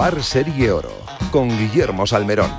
Par Serie Oro, con Guillermo Salmerón.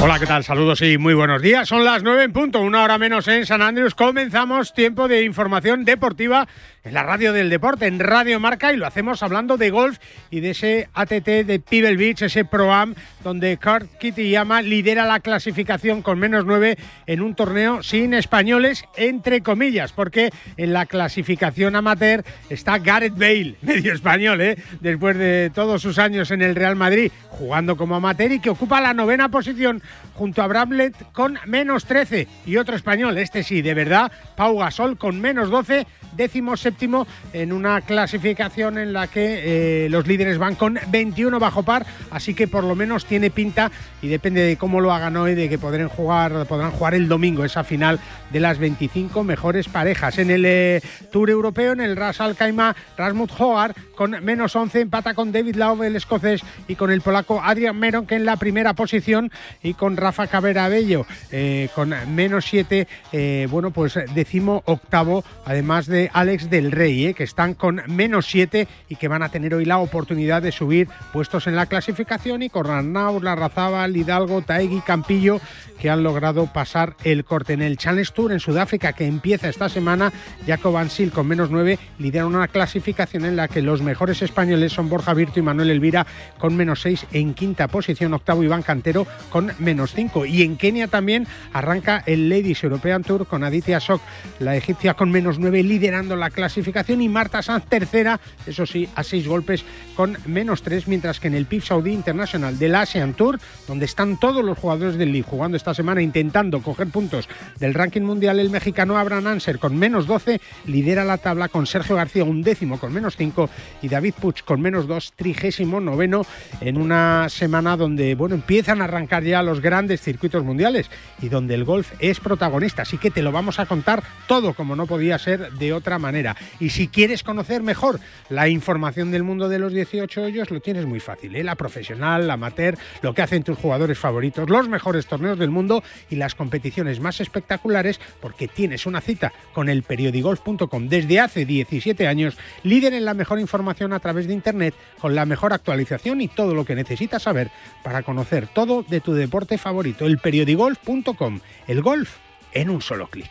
Hola, ¿qué tal? Saludos y muy buenos días. Son las nueve en punto, una hora menos en San Andrés. Comenzamos tiempo de información deportiva en la radio del deporte, en Radio Marca, y lo hacemos hablando de golf y de ese ATT de Pebble Beach, ese Pro-Am, donde Kurt Kittyama lidera la clasificación con menos nueve en un torneo sin españoles, entre comillas, porque en la clasificación amateur está Gareth Bale, medio español, ¿eh? después de todos sus años en el Real Madrid, jugando como amateur y que ocupa la novena posición junto a Bramlett con menos 13 y otro español, este sí, de verdad, Pau Gasol con menos 12, décimo séptimo en una clasificación en la que eh, los líderes van con 21 bajo par, así que por lo menos tiene pinta y depende de cómo lo hagan hoy, de que podrán jugar, podrán jugar el domingo esa final de las 25 mejores parejas. En el eh, Tour Europeo, en el Ras Al Khaimah, Rasmut Hogar con menos 11 empata con David Lau, el escocés, y con el polaco Adrian Meron, que en la primera posición, y con Rafa Cabrera Bello eh, con menos 7, bueno, pues décimo octavo, además de Alex del Rey, eh, que están con menos 7 y que van a tener hoy la oportunidad de subir puestos en la clasificación y con Arnaud, Larrazábal, Hidalgo, Taegui, Campillo, que han logrado pasar el corte en el Challenge Tour en Sudáfrica, que empieza esta semana. Jacob Ansil con menos 9 lidera una clasificación en la que los mejores españoles son Borja Virto y Manuel Elvira con menos 6 en quinta posición, octavo Iván Cantero con menos 5. Y en Kenia también arranca el Ladies European Tour con Aditya Sok, la egipcia con menos 9 líder la clasificación y Marta Sanz tercera, eso sí, a seis golpes con menos tres, mientras que en el PIF Saudi International del Asian Tour, donde están todos los jugadores del League jugando esta semana intentando coger puntos del ranking mundial, el mexicano Abraham Anser con menos 12 lidera la tabla con Sergio García un décimo con menos 5 y David Puch con menos 2, trigésimo noveno en una semana donde bueno empiezan a arrancar ya los grandes circuitos mundiales y donde el golf es protagonista. Así que te lo vamos a contar todo como no podía ser de otra manera. Y si quieres conocer mejor la información del mundo de los 18 hoyos, lo tienes muy fácil. ¿eh? La profesional, la amateur, lo que hacen tus jugadores favoritos, los mejores torneos del mundo y las competiciones más espectaculares, porque tienes una cita con el periodigolf.com desde hace 17 años, líder en la mejor información a través de Internet, con la mejor actualización y todo lo que necesitas saber para conocer todo de tu deporte favorito, el periodigolf.com. El golf en un solo clic.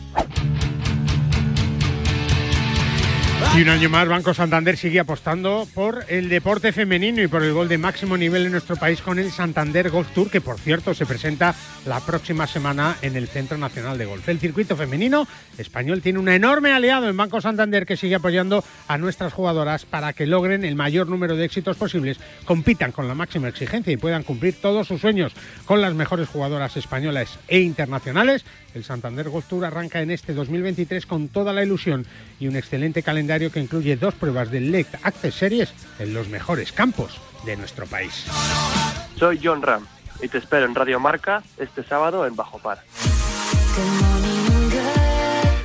Y un año más, Banco Santander sigue apostando por el deporte femenino y por el gol de máximo nivel en nuestro país con el Santander Golf Tour, que por cierto se presenta la próxima semana en el Centro Nacional de Golf. El circuito femenino español tiene un enorme aliado en Banco Santander que sigue apoyando a nuestras jugadoras para que logren el mayor número de éxitos posibles, compitan con la máxima exigencia y puedan cumplir todos sus sueños con las mejores jugadoras españolas e internacionales. El Santander Golf Tour arranca en este 2023 con toda la ilusión y un excelente calendario que incluye dos pruebas del LEC Access Series en los mejores campos de nuestro país. Soy John Ram y te espero en Radio Marca este sábado en Bajo Par.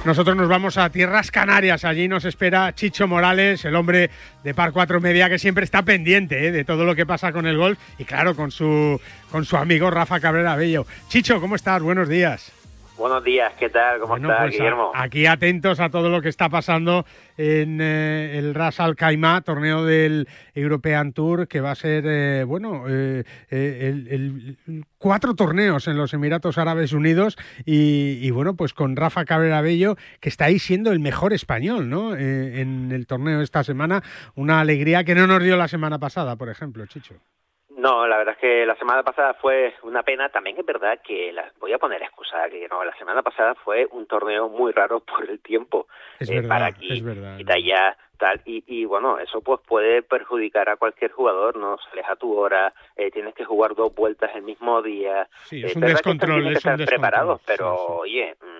Nosotros nos vamos a Tierras Canarias. Allí nos espera Chicho Morales, el hombre de Par 4 Media que siempre está pendiente ¿eh? de todo lo que pasa con el golf y claro, con su, con su amigo Rafa Cabrera Bello. Chicho, ¿cómo estás? Buenos días. Buenos días, ¿qué tal? ¿Cómo estás, pues Guillermo? aquí atentos a todo lo que está pasando en eh, el Ras Al Khaimah, torneo del European Tour, que va a ser, eh, bueno, eh, el, cuatro torneos en los Emiratos Árabes Unidos y, bueno, pues con Rafa Cabrera Bello, que está ahí siendo el mejor español, ¿no? en el torneo esta semana, una alegría que no nos dio la semana pasada, por ejemplo, Chicho. No, la verdad es que la semana pasada fue una pena. También es verdad que la, voy a poner excusa que no, la semana pasada fue un torneo muy raro por el tiempo es eh, verdad, para aquí es verdad, y allá tal y, y bueno eso pues puede perjudicar a cualquier jugador no sales a tu hora eh, tienes que jugar dos vueltas el mismo día sí, es eh, un descontrol es un preparados pero sí, sí. oye mmm,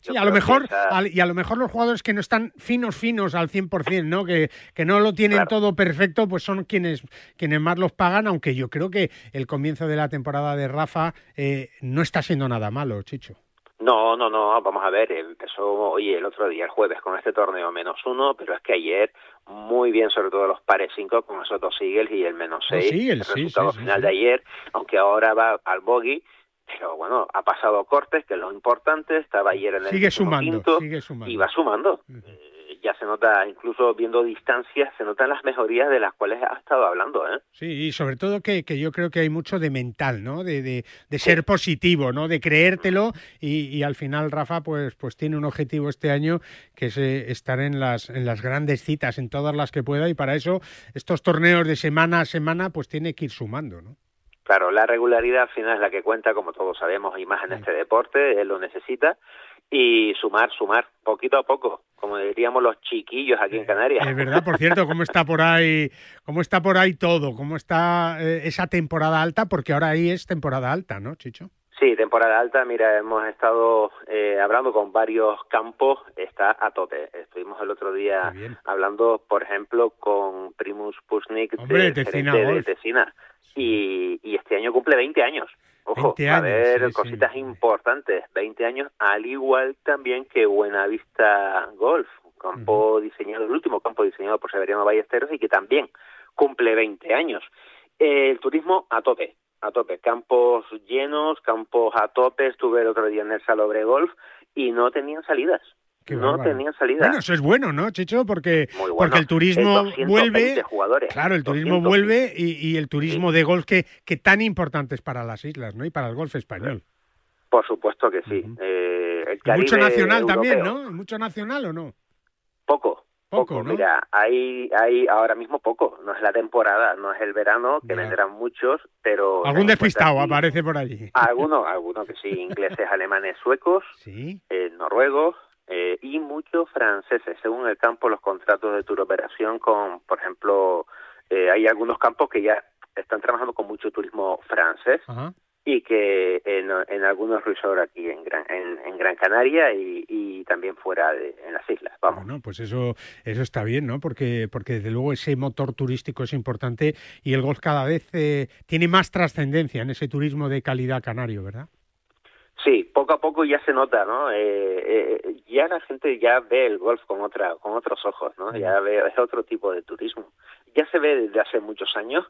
Sí, a lo mejor, esa... y a lo mejor los jugadores que no están finos, finos al 100%, ¿no? Que, que no lo tienen Claro. todo perfecto, pues son quienes, quienes más los pagan, aunque yo creo que el comienzo de la temporada de Rafa eh, no está siendo nada malo, Chicho. No, no, no, vamos a ver, empezó, oye, el otro día, el jueves, con este torneo menos uno, pero es que ayer muy bien, sobre todo los pares cinco con esos dos Eagles y el menos Los seis, Eagles, el sí, resultado sí, final de ayer, aunque ahora va al bogey, pero bueno, ha pasado cortes, que es lo importante, estaba ayer en el Sigue sumando, quinto sigue sumando. y va sumando. Eh, ya se nota, incluso viendo distancias, se notan las mejorías de las cuales ha estado hablando, ¿eh? Sí, y sobre todo que, que yo creo que hay mucho de mental, ¿no? De, de, de ser positivo, ¿no? De creértelo y, y, al final Rafa pues, pues tiene un objetivo este año que es eh, estar en las, en las grandes citas, en todas las que pueda y para eso estos torneos de semana a semana pues tiene que ir sumando, ¿no? Claro, la regularidad al final es la que cuenta, como todos sabemos, y más en este deporte, él lo necesita. Y sumar, sumar, poquito a poco, como diríamos los chiquillos aquí en Canarias. Es verdad, por cierto, cómo está por ahí, cómo está por ahí todo, cómo está eh, esa temporada alta, porque ahora ahí es temporada alta, ¿no, Chicho? Sí, temporada alta, mira, hemos estado eh, hablando con varios campos, está a tope. Estuvimos el otro día hablando, por ejemplo, con Primus Pusnik Hombre, de, Tecina de. Tecina. Y, y este año cumple 20 años. Ojo, 20 a ver sí, cositas sí. importantes. 20 años, al igual también que Buenavista Golf, campo diseñado, el último campo diseñado por Severiano Ballesteros y que también cumple 20 años. El turismo a tope, a tope. Campos llenos, campos a tope. Estuve el otro día en el Salobre Golf y no tenían salidas. Qué no bárbaro. tenían salida. Bueno, eso es bueno, ¿no, Chicho? Porque, bueno. porque el turismo 220 vuelve. jugadores. Claro, el turismo 220. vuelve y, y el turismo de golf que, que tan importante es para las islas, ¿no? Y para el golf español. Por supuesto que sí. eh, el mucho nacional también, europeo. ¿no? ¿Mucho nacional o no? Poco, Poco, poco. ¿no? Mira, hay, hay ahora mismo poco. No es la temporada, no es el verano, que vendrán muchos, pero... Algún despistado aquí- aparece por allí. Algunos, algunos que sí, ingleses, alemanes, suecos, Sí. eh, noruegos eh, y muchos franceses. Según el campo, los contratos de tour operación con, por ejemplo, eh, hay algunos campos que ya están trabajando con mucho turismo francés y que en, en algunos resorts aquí en Gran, en, en Gran Canaria y, y también fuera de en las islas. Vamos. Bueno, pues eso, eso está bien, ¿no? Porque, porque desde luego ese motor turístico es importante y el golf cada vez eh, tiene más trascendencia en ese turismo de calidad canario, ¿verdad? Sí, poco a poco ya se nota, ¿no? Eh, eh, ya la gente ya ve el golf con otra, con otros ojos, ¿no? Ya ve es otro tipo de turismo. Ya se ve desde hace muchos años,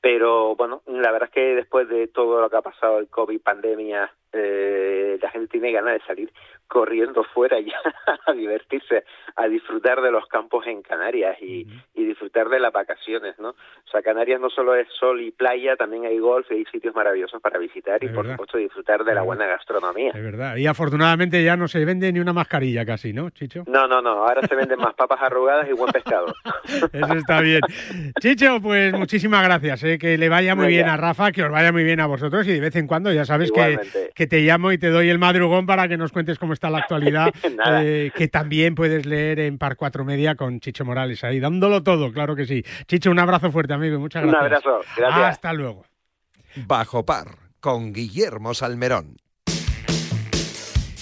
pero bueno, la verdad es que después de todo lo que ha pasado, el COVID, pandemia, eh, la gente tiene ganas de salir corriendo fuera ya a divertirse, a disfrutar de los campos en Canarias y, y, disfrutar de las vacaciones, ¿no? O sea, Canarias no solo es sol y playa, también hay golf y hay sitios maravillosos para visitar y, por supuesto, disfrutar de la buena gastronomía. Es verdad. Y afortunadamente ya no se vende ni una mascarilla casi, ¿no, Chicho? No, no, no. Ahora se venden más papas arrugadas y buen pescado. Eso está bien. Chicho, pues muchísimas gracias. ¿eh? Que le vaya muy, bien a Rafa, que os vaya muy bien a vosotros y de vez en cuando ya sabes que, que te llamo y te doy el madrugón para que nos cuentes cómo está la actualidad, eh, que también puedes leer en Par 4 Media con Chicho Morales ahí, dándolo todo, claro que sí. Chicho, un abrazo fuerte, amigo, muchas gracias. Un abrazo, gracias. Hasta luego. Bajo Par, con Guillermo Salmerón.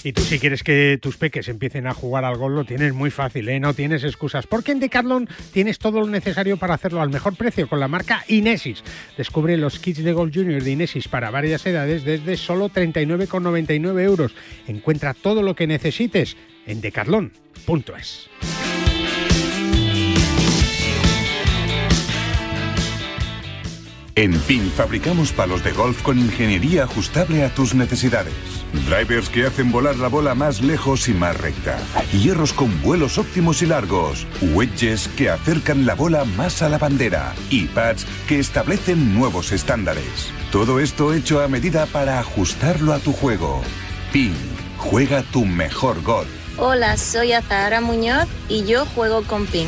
Y tú si quieres que tus peques empiecen a jugar al gol lo tienes muy fácil, ¿eh? no tienes excusas. Porque en Decathlon tienes todo lo necesario para hacerlo al mejor precio con la marca Inesis. Descubre los kits de Golf Junior de Inesis para varias edades desde solo 39,99 euros. Encuentra todo lo que necesites en decathlon.es. En PIN fabricamos palos de golf con ingeniería ajustable a tus necesidades. Drivers que hacen volar la bola más lejos y más recta. Hierros con vuelos óptimos y largos. Wedges que acercan la bola más a la bandera. Y pads que establecen nuevos estándares. Todo esto hecho a medida para ajustarlo a tu juego. PIN. Juega tu mejor golf. Hola, soy Azahara Muñoz y yo juego con PIN.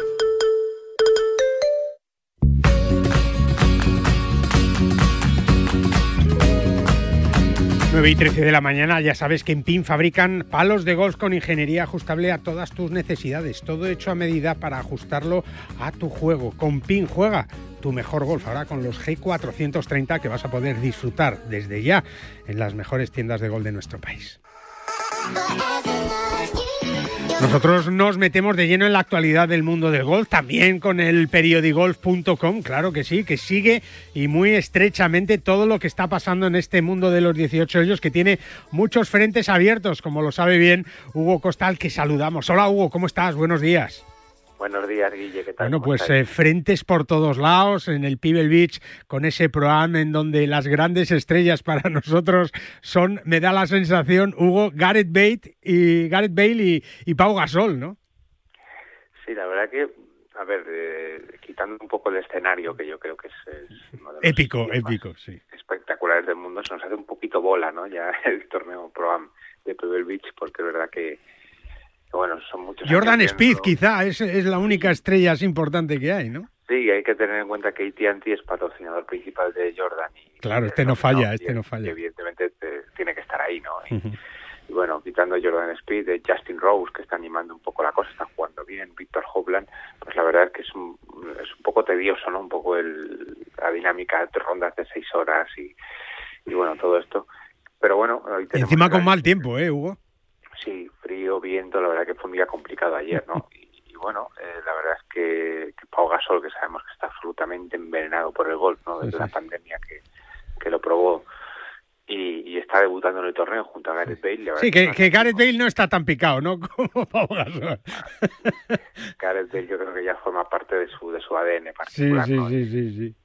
9 y 13 de la mañana, ya sabes que en PIN fabrican palos de golf con ingeniería ajustable a todas tus necesidades. Todo hecho a medida para ajustarlo a tu juego. Con PIN juega tu mejor golf ahora con los G430 que vas a poder disfrutar desde ya en las mejores tiendas de golf de nuestro país. Nosotros nos metemos de lleno en la actualidad del mundo del golf, también con el periodigolf.com, claro que sí, que sigue y muy estrechamente todo lo que está pasando en este mundo de los 18 hoyos, que tiene muchos frentes abiertos, como lo sabe bien Hugo Costal, que saludamos. Hola Hugo, ¿cómo estás? Buenos días. Buenos días, Guille, ¿qué tal? Bueno, pues eh, frentes por todos lados, en el Pebble Beach, con ese Pro-Am en donde las grandes estrellas para nosotros son, me da la sensación, Hugo, Gareth Bale y, Gareth Bale y, Pau Gasol, ¿no? Sí, la verdad que, a ver, eh, quitando un poco el escenario, que yo creo que es, épico, épico, sí. Espectaculares del mundo, se nos hace un poquito bola, ¿no? Ya el torneo Pro-Am de Pebble Beach, porque es verdad que bueno, son muchos. Jordan Speed, quizá, es, es la única estrella así importante que hay, ¿no? Sí, hay que tener en cuenta que AT&T es patrocinador principal de Jordan. Y, claro, este no falla, este no falla. evidentemente tiene que estar ahí, ¿no? Y, bueno, quitando Jordan Speed, de Justin Rose, que está animando un poco la cosa, está jugando bien, Víctor Hovland, pues la verdad es que es un, es un poco tedioso, ¿no? Un poco el, la dinámica de rondas de seis horas y, y bueno, todo esto Pero bueno, encima con mal tiempo, ¿eh, Hugo? Sí, viento, la verdad que fue un día complicado ayer, ¿no? y, bueno, eh, la verdad es que, que Pau Gasol, que sabemos que está absolutamente envenenado por el golf, ¿no? Desde la pandemia que, que lo probó y, está debutando en el torneo junto a Gareth Bale. Sí, que, que Gareth Bale no está tan picado, ¿no? Como Pau Gasol. Gareth Bale yo creo que ya forma parte de su, de su ADN particular, sí, sí, sí, sí,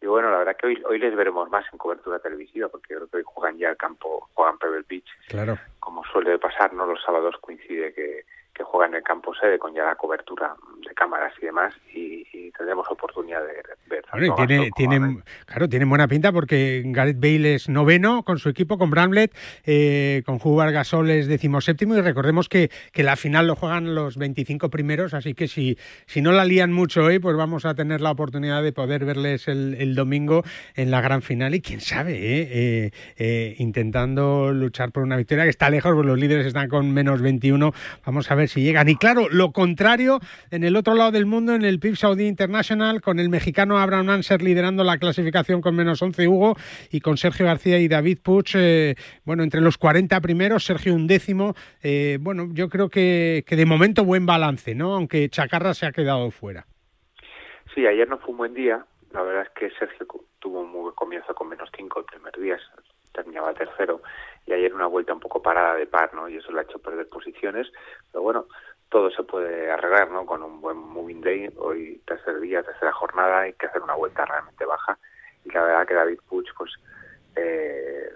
Y bueno, la verdad que hoy, hoy les veremos más en cobertura televisiva, porque creo que hoy juegan ya el campo, juegan Pebble Beach. Claro. Como suele pasar, ¿no? Los sábados coincide que, que juega en el campo sede con ya la cobertura de cámaras y demás y, tendremos oportunidad de ver. Bueno, tiene, claro, tiene buena pinta porque Gareth Bale es noveno con su equipo, con Bramlett, eh, con Jugar Gasol es decimoséptimo y recordemos que, que la final lo juegan los 25 primeros, así que si, si no la lían mucho hoy, pues vamos a tener la oportunidad de poder verles el, el domingo en la gran final y quién sabe, eh, eh intentando luchar por una victoria que está lejos, pues los líderes están con menos 21, vamos a ver si llegan. Y claro, lo contrario, en el otro lado del mundo, en el PIB Saudi International, con el mexicano Abraham Anser liderando la clasificación con menos 11 Hugo y con Sergio García y David Puch, eh, bueno, entre los 40 primeros, Sergio un décimo. Eh, bueno, yo creo que, que de momento buen balance, ¿no? Aunque Chacarra se ha quedado fuera. Sí, ayer no fue un buen día. La verdad es que Sergio tuvo un muy buen comienzo con menos 5 el primer día, terminaba tercero y ayer una vuelta un poco parada de par, ¿no? Y eso le ha hecho perder posiciones, pero bueno, todo se puede arreglar, ¿no? Con un buen moving day, hoy tercer día, tercera jornada, hay que hacer una vuelta realmente baja y la verdad que David Puch, pues, eh,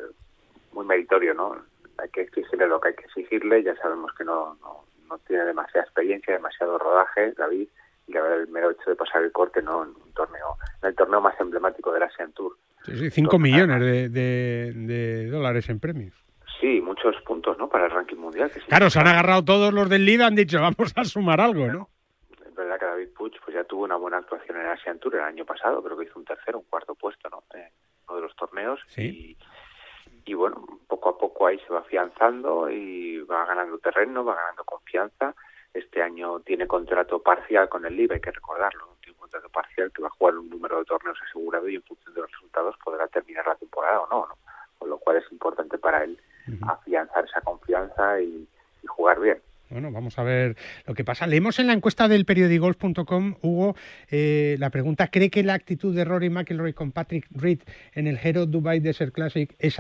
muy meritorio, ¿no? Hay que exigirle lo que hay que exigirle, ya sabemos que no, no, no tiene demasiada experiencia, demasiado rodaje, David, y la verdad el mero hecho de pasar el corte, ¿no? En un torneo, en el torneo más emblemático del Asian Tour, Sí, sí, 5 millones de, de, dólares en premios. Sí, muchos puntos, ¿no? Para el ranking mundial. claro, se han agarrado todos los del LIDA, han dicho, vamos a sumar algo, ¿no? Es verdad que David Puig pues ya tuvo una buena actuación en el Asian Tour el año pasado, creo que hizo un tercero, un cuarto puesto, ¿no? En uno de los torneos. Sí. Y, y bueno, poco a poco ahí se va afianzando y va ganando terreno, va ganando confianza. Este año tiene contrato parcial con el LIBA, hay que recordarlo, contrato parcial que va a jugar un número de torneos asegurado y en función de los resultados podrá terminar la temporada o no, ¿no? con lo cual es importante para él afianzar esa confianza y jugar bien. Bueno, vamos a ver lo que pasa. Leemos en la encuesta del periodigolf.com, Hugo, eh, la pregunta, ¿cree que la actitud de Rory McIlroy con Patrick Reed en el Hero Dubai Desert Classic es,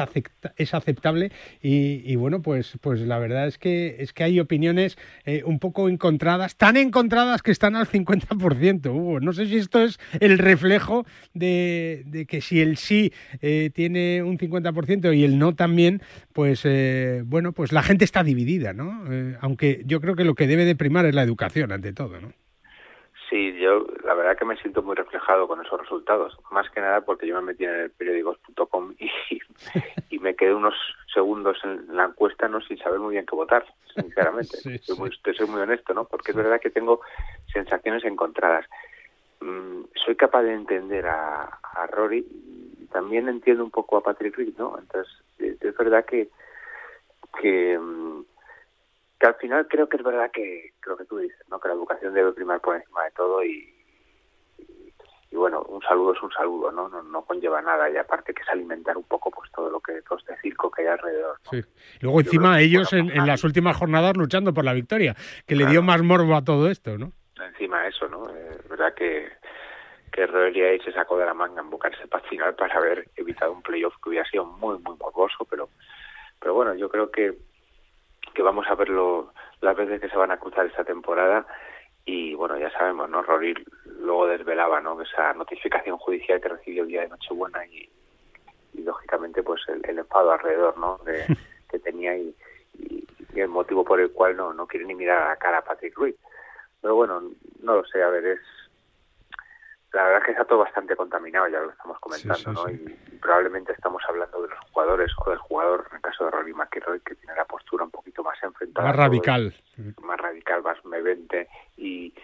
es aceptable? Y, bueno, pues, pues la verdad es que, es que hay opiniones eh, un poco encontradas, tan encontradas que están al 50%, Hugo. No sé si esto es el reflejo de, que si el sí eh, tiene un 50% y el no también, pues bueno, pues la gente está dividida, ¿no? aunque yo creo que lo que debe de primar es la educación ante todo, ¿no? Sí, yo la verdad que me siento muy reflejado con esos resultados, más que nada porque yo me metí en el periódicos.com y, y me quedé unos segundos en la encuesta no sin saber muy bien qué votar, sinceramente. soy, Muy, soy muy honesto, ¿no? Porque es verdad que tengo sensaciones encontradas. Mm, soy capaz de entender a, a Rory y también entiendo un poco a Patrick Reed, ¿no? Entonces, es verdad que que mm, que al final creo que es verdad que lo que tú dices, ¿no? que la educación debe primar por encima de todo y, y, bueno, un saludo es un saludo, ¿no? ¿no? No, conlleva nada y aparte que es alimentar un poco pues todo lo que todo este circo que hay alrededor. Sí. Luego encima ellos en, en, las últimas jornadas luchando por la victoria, que le dio más morbo a todo esto, ¿no? Encima eso, ¿no? Es verdad que que Rory se sacó de la manga en buscarse para final para haber evitado un playoff que hubiera sido muy muy morboso, pero pero bueno, yo creo que que vamos a verlo las veces que se van a cruzar esta temporada y bueno, ya sabemos, ¿no? Rory luego desvelaba, ¿no? Esa notificación judicial que recibió el día de Nochebuena y, y lógicamente pues el, enfado alrededor, ¿no? De, que tenía y, y, el motivo por el cual no, no quiere ni mirar a la cara a Patrick Ruiz. Pero bueno, no lo sé, a ver, es la verdad es que está todo bastante contaminado, ya lo estamos comentando, ¿no? Y, probablemente estamos hablando de los jugadores o del jugador, en el caso de Rory McIlroy, que tiene la postura un poquito más enfrentada. Más radical. más radical, más mevente y,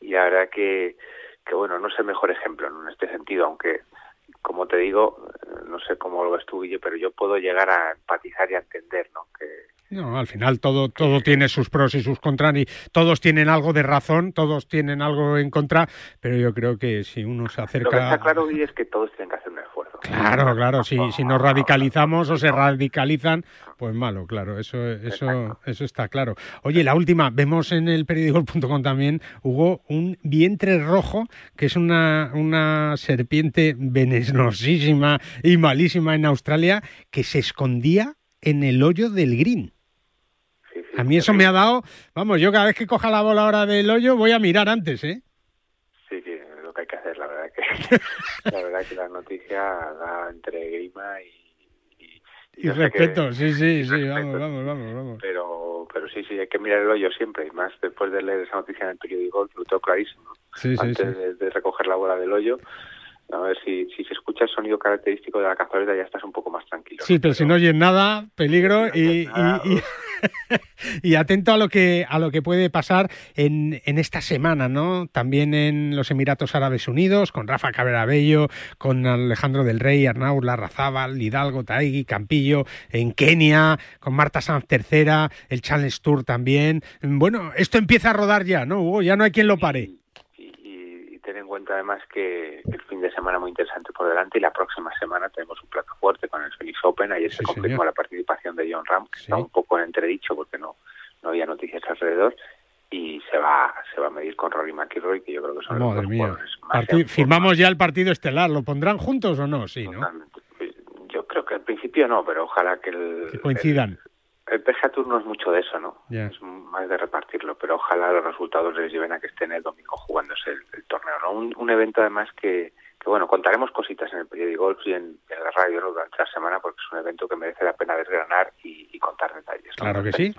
y la verdad que, que, bueno, no es el mejor ejemplo en este sentido, aunque, como te digo, no sé cómo lo ves tú, Guille, pero yo puedo llegar a empatizar y a entender, ¿no? Que, no, al final todo, todo tiene sus pros y sus contras y todos tienen algo de razón, todos tienen algo en contra, pero yo creo que si uno se acerca... Lo que está claro, Guille, es que todos tienen que hacer un esfuerzo. Claro, claro, si, si nos radicalizamos o se radicalizan, pues malo, claro, eso, eso, eso está claro. Oye, la última, vemos en el periódico.com también, hubo un vientre rojo, que es una, una serpiente venenosísima y malísima en Australia, que se escondía en el hoyo del green. A mí eso me ha dado, vamos, yo cada vez que coja la bola ahora del hoyo voy a mirar antes, ¿eh? Sí, sí, es lo que hay que hacer, la verdad que la verdad que la noticia da entre grima y, y, respeto, sí, sí, sí, vamos, vamos, vamos, vamos. Pero, pero sí, sí, hay que mirar el hoyo siempre, y más después de leer esa noticia en el periódico, lo tengo clarísimo. Antes De, recoger la bola del hoyo, a ver si, si se escucha el sonido característico de la cazoleta ya estás un poco más tranquilo. Sí, pero, si no oyes nada, peligro y, y, y, atento a lo que a lo que puede pasar en, en, esta semana, ¿no? También en los Emiratos Árabes Unidos, con Rafa Cabrera Bello, con Alejandro del Rey, Arnaud Larrazábal, Hidalgo, Taigui, Campillo, en Kenia, con Marta Sanz tercera, el Challenge Tour también. Bueno, esto empieza a rodar ya, ¿no, Hugo? Ya no hay quien lo pare ten en cuenta además que el fin de semana muy interesante por delante y la próxima semana tenemos un plato fuerte con el Phoenix Open. Ayer se confirmó la participación de John Ram, que está un poco en entredicho porque no, no había noticias alrededor y se va se va a medir con Rory McIlroy que yo creo que son Madre los mía. Firmamos ya el partido estelar, ¿lo pondrán juntos o no? Sí, ¿no? Yo creo que al principio no, pero ojalá que el que coincidan. El PGA Tour no es mucho de eso, ¿no? Es más de repartirlo, pero ojalá los resultados les lleven a que estén el domingo jugándose el, torneo, ¿no? Un, evento además que, que, bueno, contaremos cositas en el periódico Golf y en, la radio durante la semana porque es un evento que merece la pena desgranar y, y contar detalles. Claro que sí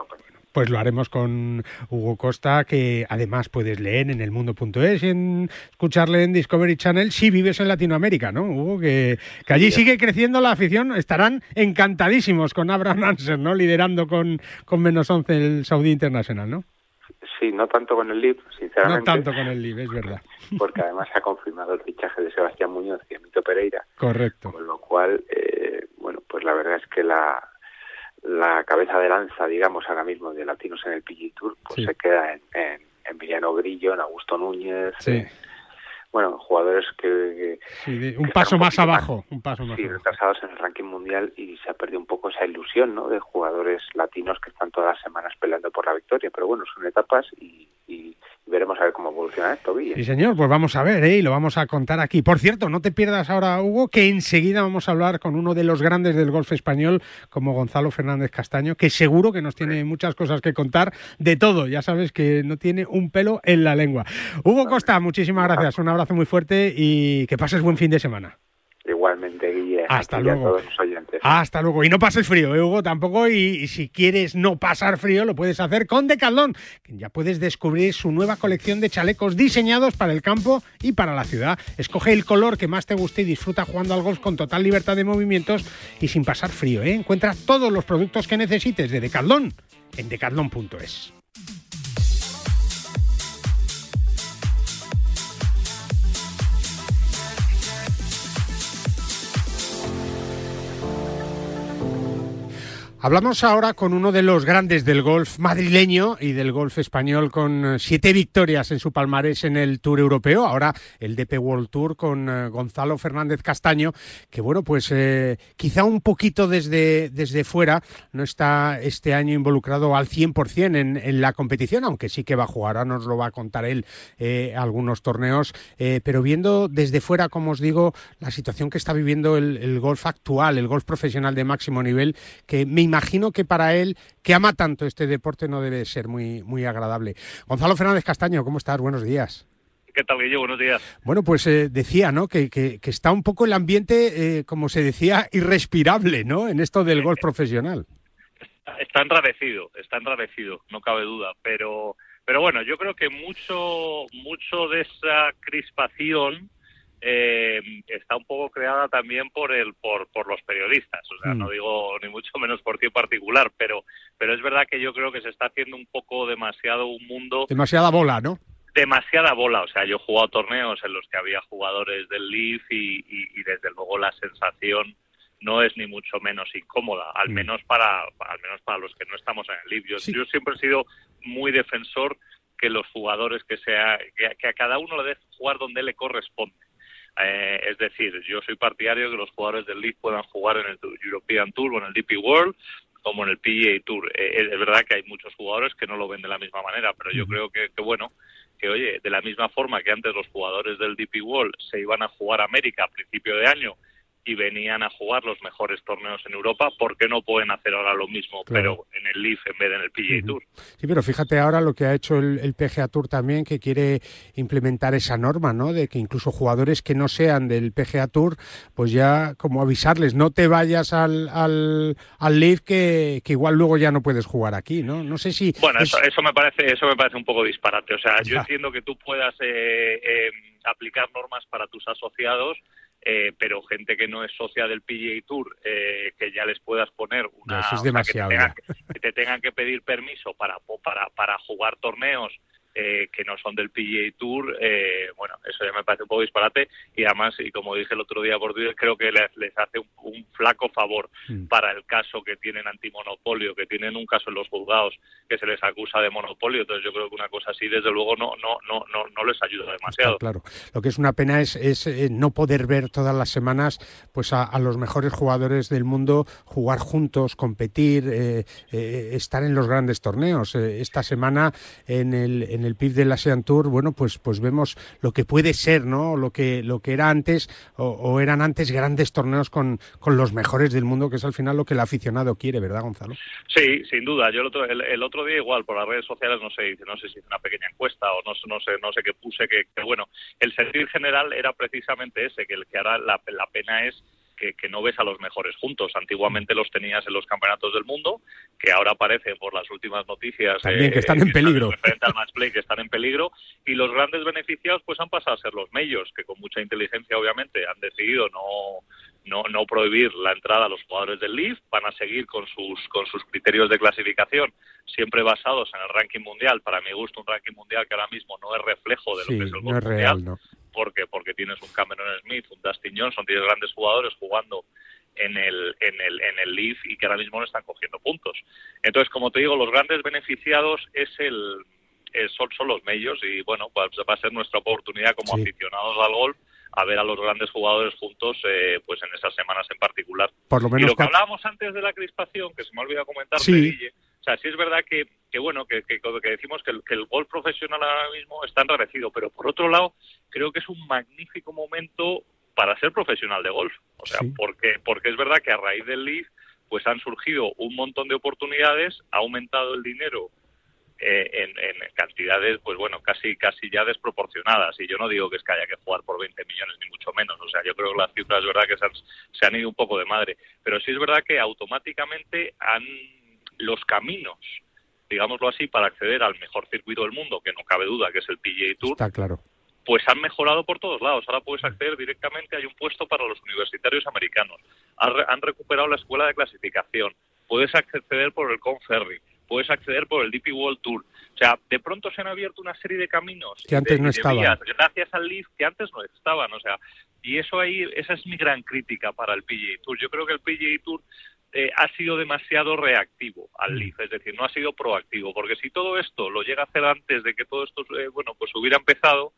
pues lo haremos con Hugo Costa, que además puedes leer en elmundo.es y en, escucharle en Discovery Channel si vives en Latinoamérica, ¿no, Hugo? Que, que allí sigue creciendo la afición, estarán encantadísimos con Abraham Anser, ¿no? Liderando con, con menos 11 el Saudí Internacional, ¿no? Sí, no tanto con el LIB, sinceramente. No tanto con el LIB, es verdad. Porque además se ha confirmado el fichaje de Sebastián Muñoz y Emito Pereira. Correcto. Con lo cual, eh, bueno, pues la verdad es que la, la cabeza de lanza, digamos, ahora mismo de latinos en el PG Tour, pues se queda en, en, Emiliano Grillo, en Augusto Núñez. Sí. bueno, jugadores que... un paso más abajo, un paso más sí, retrasados en el ranking mundial y se ha perdido un poco esa ilusión, ¿no?, de jugadores latinos que están todas las semanas peleando por la victoria. Pero bueno, son etapas y, y veremos a ver cómo evoluciona esto, Guille. Sí, señor, pues vamos a ver, ¿eh? y lo vamos a contar aquí. Por cierto, no te pierdas ahora, Hugo, que enseguida vamos a hablar con uno de los grandes del golf español, como Gonzalo Fernández Castaño, que seguro que nos tiene muchas cosas que contar de todo. Ya sabes que no tiene un pelo en la lengua. Hugo Costa, muchísimas gracias, un abrazo muy fuerte y que pases buen fin de semana. Igualmente, Guille. Hasta luego. Hasta luego. Y no pases frío, ¿eh, Hugo, tampoco. Y, si quieres no pasar frío, lo puedes hacer con Decathlon. Ya puedes descubrir su nueva colección de chalecos diseñados para el campo y para la ciudad. Escoge el color que más te guste y disfruta jugando al golf con total libertad de movimientos y sin pasar frío. ¿eh? Encuentra todos los productos que necesites de Decathlon en decathlon.es. Hablamos ahora con uno de los grandes del golf madrileño y del golf español con eh, siete victorias en su palmarés en el Tour Europeo, ahora el DP World Tour con eh, Gonzalo Fernández Castaño, que bueno, pues eh, quizá un poquito desde, desde fuera no está este año involucrado al 100% en, en la competición, aunque sí que va a jugar, ahora nos lo va a contar él algunos torneos, pero viendo desde fuera, como os digo, la situación que está viviendo el, el golf actual, el golf profesional de máximo nivel, que me imagino que para él, que ama tanto este deporte, no debe ser muy, muy agradable. Gonzalo Fernández Castaño, ¿cómo estás? Buenos días. ¿Qué tal, Guillo? Buenos días. Bueno, pues eh, decía, ¿no? Que, que, está un poco el ambiente, eh, como se decía, irrespirable, ¿no? En esto del golf profesional. Está enrarecido, está enrarecido, no cabe duda. Pero, pero bueno, yo creo que mucho, mucho de esa crispación eh, está un poco creada también por el por, por los periodistas o sea no mm. digo ni mucho menos por ti en particular pero pero es verdad que yo creo que se está haciendo un poco demasiado un mundo demasiada bola no demasiada bola o sea yo he jugado torneos en los que había jugadores del Leaf y, y, desde luego la sensación no es ni mucho menos incómoda, al mm. menos para al menos para los que no estamos en el Leaf. Yo, yo siempre he sido muy defensor que los jugadores que sea que, que a cada uno le dé jugar donde le corresponde Eh, es decir, yo soy partidario de que los jugadores del League puedan jugar en el European Tour o en el DP World como en el PGA Tour. Eh, es verdad que hay muchos jugadores que no lo ven de la misma manera, pero yo creo que, que, bueno, que oye, de la misma forma que antes los jugadores del DP World se iban a jugar a América a principio de año y venían a jugar los mejores torneos en Europa, ¿por qué no pueden hacer ahora lo mismo, pero en el Leaf en vez de en el PGA Tour? Sí, pero fíjate ahora lo que ha hecho el, PGA Tour también, que quiere implementar esa norma, ¿no? De que incluso jugadores que no sean del PGA Tour, pues ya como avisarles, no te vayas al, al, al Leaf que, que igual luego ya no puedes jugar aquí, ¿no? No sé si... Bueno, eso, eso, me parece eso me parece un poco disparate. O sea, yo entiendo que tú puedas eh, eh, aplicar normas para tus asociados, eh, pero gente que no es socia del PGA Tour, eh, que ya les puedas poner una... Eso es demasiado. que, te tengan, que, te tengan, que pedir permiso para, para, para jugar torneos eh, que no son del PGA Tour, eh, bueno, eso ya me parece un poco disparate y además, y como dije el otro día por Twitter, creo que les, les hace un, un, flaco favor mm. para el caso que tienen antimonopolio, que tienen un caso en los juzgados que se les acusa de monopolio, entonces yo creo que una cosa así desde luego no no no no, no les ayuda demasiado. Claro, lo que es una pena es, es eh, no poder ver todas las semanas pues a, a, los mejores jugadores del mundo jugar juntos, competir, eh, eh, estar en los grandes torneos. esta semana en el, en el PIB del ASEAN Tour, bueno, pues, pues vemos lo que puede ser, ¿no? Lo que, lo que era antes o, eran antes grandes torneos con, con, los mejores del mundo, que es al final lo que el aficionado quiere, ¿verdad, Gonzalo? Sí, sin duda. Yo el otro, el, el otro día igual por las redes sociales, no sé, no sé si hice una pequeña encuesta o no, no sé, no sé qué puse, que, que bueno, el sentir general era precisamente ese, que el que ahora la, la pena es que, que, no ves a los mejores juntos. Antiguamente los tenías en los campeonatos del mundo, que ahora aparecen por las últimas noticias. También, eh, que están en peligro. Frente al match play, que están en peligro. Y los grandes beneficiados pues han pasado a ser los medios, que con mucha inteligencia obviamente han decidido no, no, no prohibir la entrada a los jugadores del Leaf, van a seguir con sus, con sus criterios de clasificación, siempre basados en el ranking mundial. Para mi gusto, un ranking mundial que ahora mismo no es reflejo de lo sí, que es el no es mundial. real, no. Porque, porque tienes un Cameron Smith, un Dustin Johnson, tienes grandes jugadores jugando en el, en el, en el Leaf y que ahora mismo no están cogiendo puntos. Entonces, como te digo, los grandes beneficiados es el, es, son, son los medios y bueno, pues va a ser nuestra oportunidad como Sí. aficionados al golf a ver a los grandes jugadores juntos eh, pues en esas semanas en particular. Por lo y menos lo que hablábamos antes de la crispación, que se me ha olvidado comentar, Sí. Sea, sí es verdad que, que bueno, que, que, que decimos que el, que el golf profesional ahora mismo está enrarecido, pero por otro lado, creo que es un magnífico momento para ser profesional de golf. O sea, Sí. porque, porque es verdad que a raíz del Leaf, pues han surgido un montón de oportunidades, ha aumentado el dinero eh, en, en cantidades, pues bueno, casi casi ya desproporcionadas. Y yo no digo que es que haya que jugar por 20 millones, ni mucho menos. O sea, yo creo que las cifras, es verdad, que se han, se han ido un poco de madre. Pero sí es verdad que automáticamente han los caminos, digámoslo así, para acceder al mejor circuito del mundo, que no cabe duda que es el PGA Tour, Está claro. pues han mejorado por todos lados. Ahora puedes acceder directamente, hay un puesto para los universitarios americanos. Han, re- han recuperado la escuela de clasificación. Puedes acceder por el Conferry. Puedes acceder por el DP World Tour. O sea, de pronto se han abierto una serie de caminos Que antes de- no estaban. vías, gracias al Leaf que antes no estaban. O sea, y eso ahí, esa es mi gran crítica para el PGA Tour. Yo creo que el PGA Tour eh, ha sido demasiado reactivo al Mm. Leaf, es decir, no ha sido proactivo, porque si todo esto lo llega a hacer antes de que todo esto, eh, bueno, pues hubiera empezado,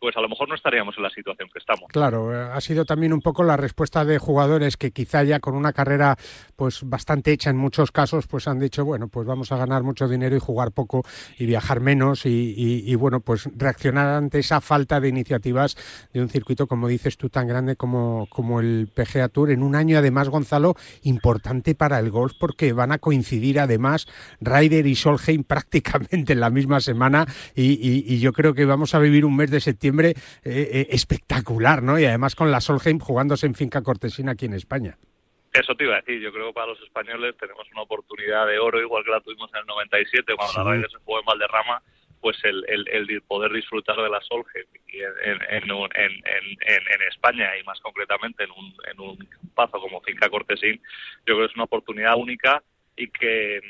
pues a lo mejor no estaríamos en la situación que estamos. Claro, eh, ha sido también un poco la respuesta de jugadores que quizá ya con una carrera pues bastante hecha en muchos casos, pues han dicho, bueno, pues vamos a ganar mucho dinero y jugar poco y viajar menos y, bueno, pues reaccionar ante esa falta de iniciativas de un circuito, como dices tú, tan grande como, como el PGA Tour, en un año además, Gonzalo, importante para el golf porque van a coincidir además Ryder y Solheim prácticamente en la misma semana y yo creo que vamos a vivir un mes de septiembre eh, eh, espectacular, ¿no? Y además con la Solheim jugándose en finca cortesina aquí en España. Eso te iba a decir, yo creo que para los españoles tenemos una oportunidad de oro, igual que la tuvimos en el 97, cuando Sí. la Ryder se jugó en Valderrama, pues el, el, el di- poder disfrutar de la Solheim un- en- en España y más concretamente en un, en un pazo como Finca Cortesín, yo creo que es una oportunidad única y que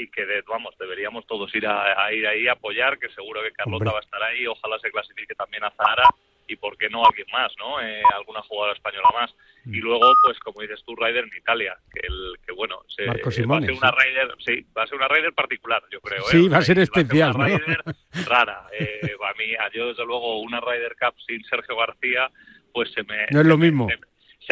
y que de- vamos deberíamos todos ir a, a ir ahí a apoyar que seguro que Carlota Hombre. va a estar ahí ojalá se clasifique también a Zahara y por qué no alguien más no Eh, alguna jugadora española más Mm. y luego pues como dices tú Ryder en Italia que el que bueno se, va a ser una. Ryder sí va a ser una Ryder particular yo creo ¿eh? Sí, O va a ser especial, una ¿no? Rara eh, a mí a yo desde luego una Ryder Cup sin Sergio García pues se me... No es lo mismo.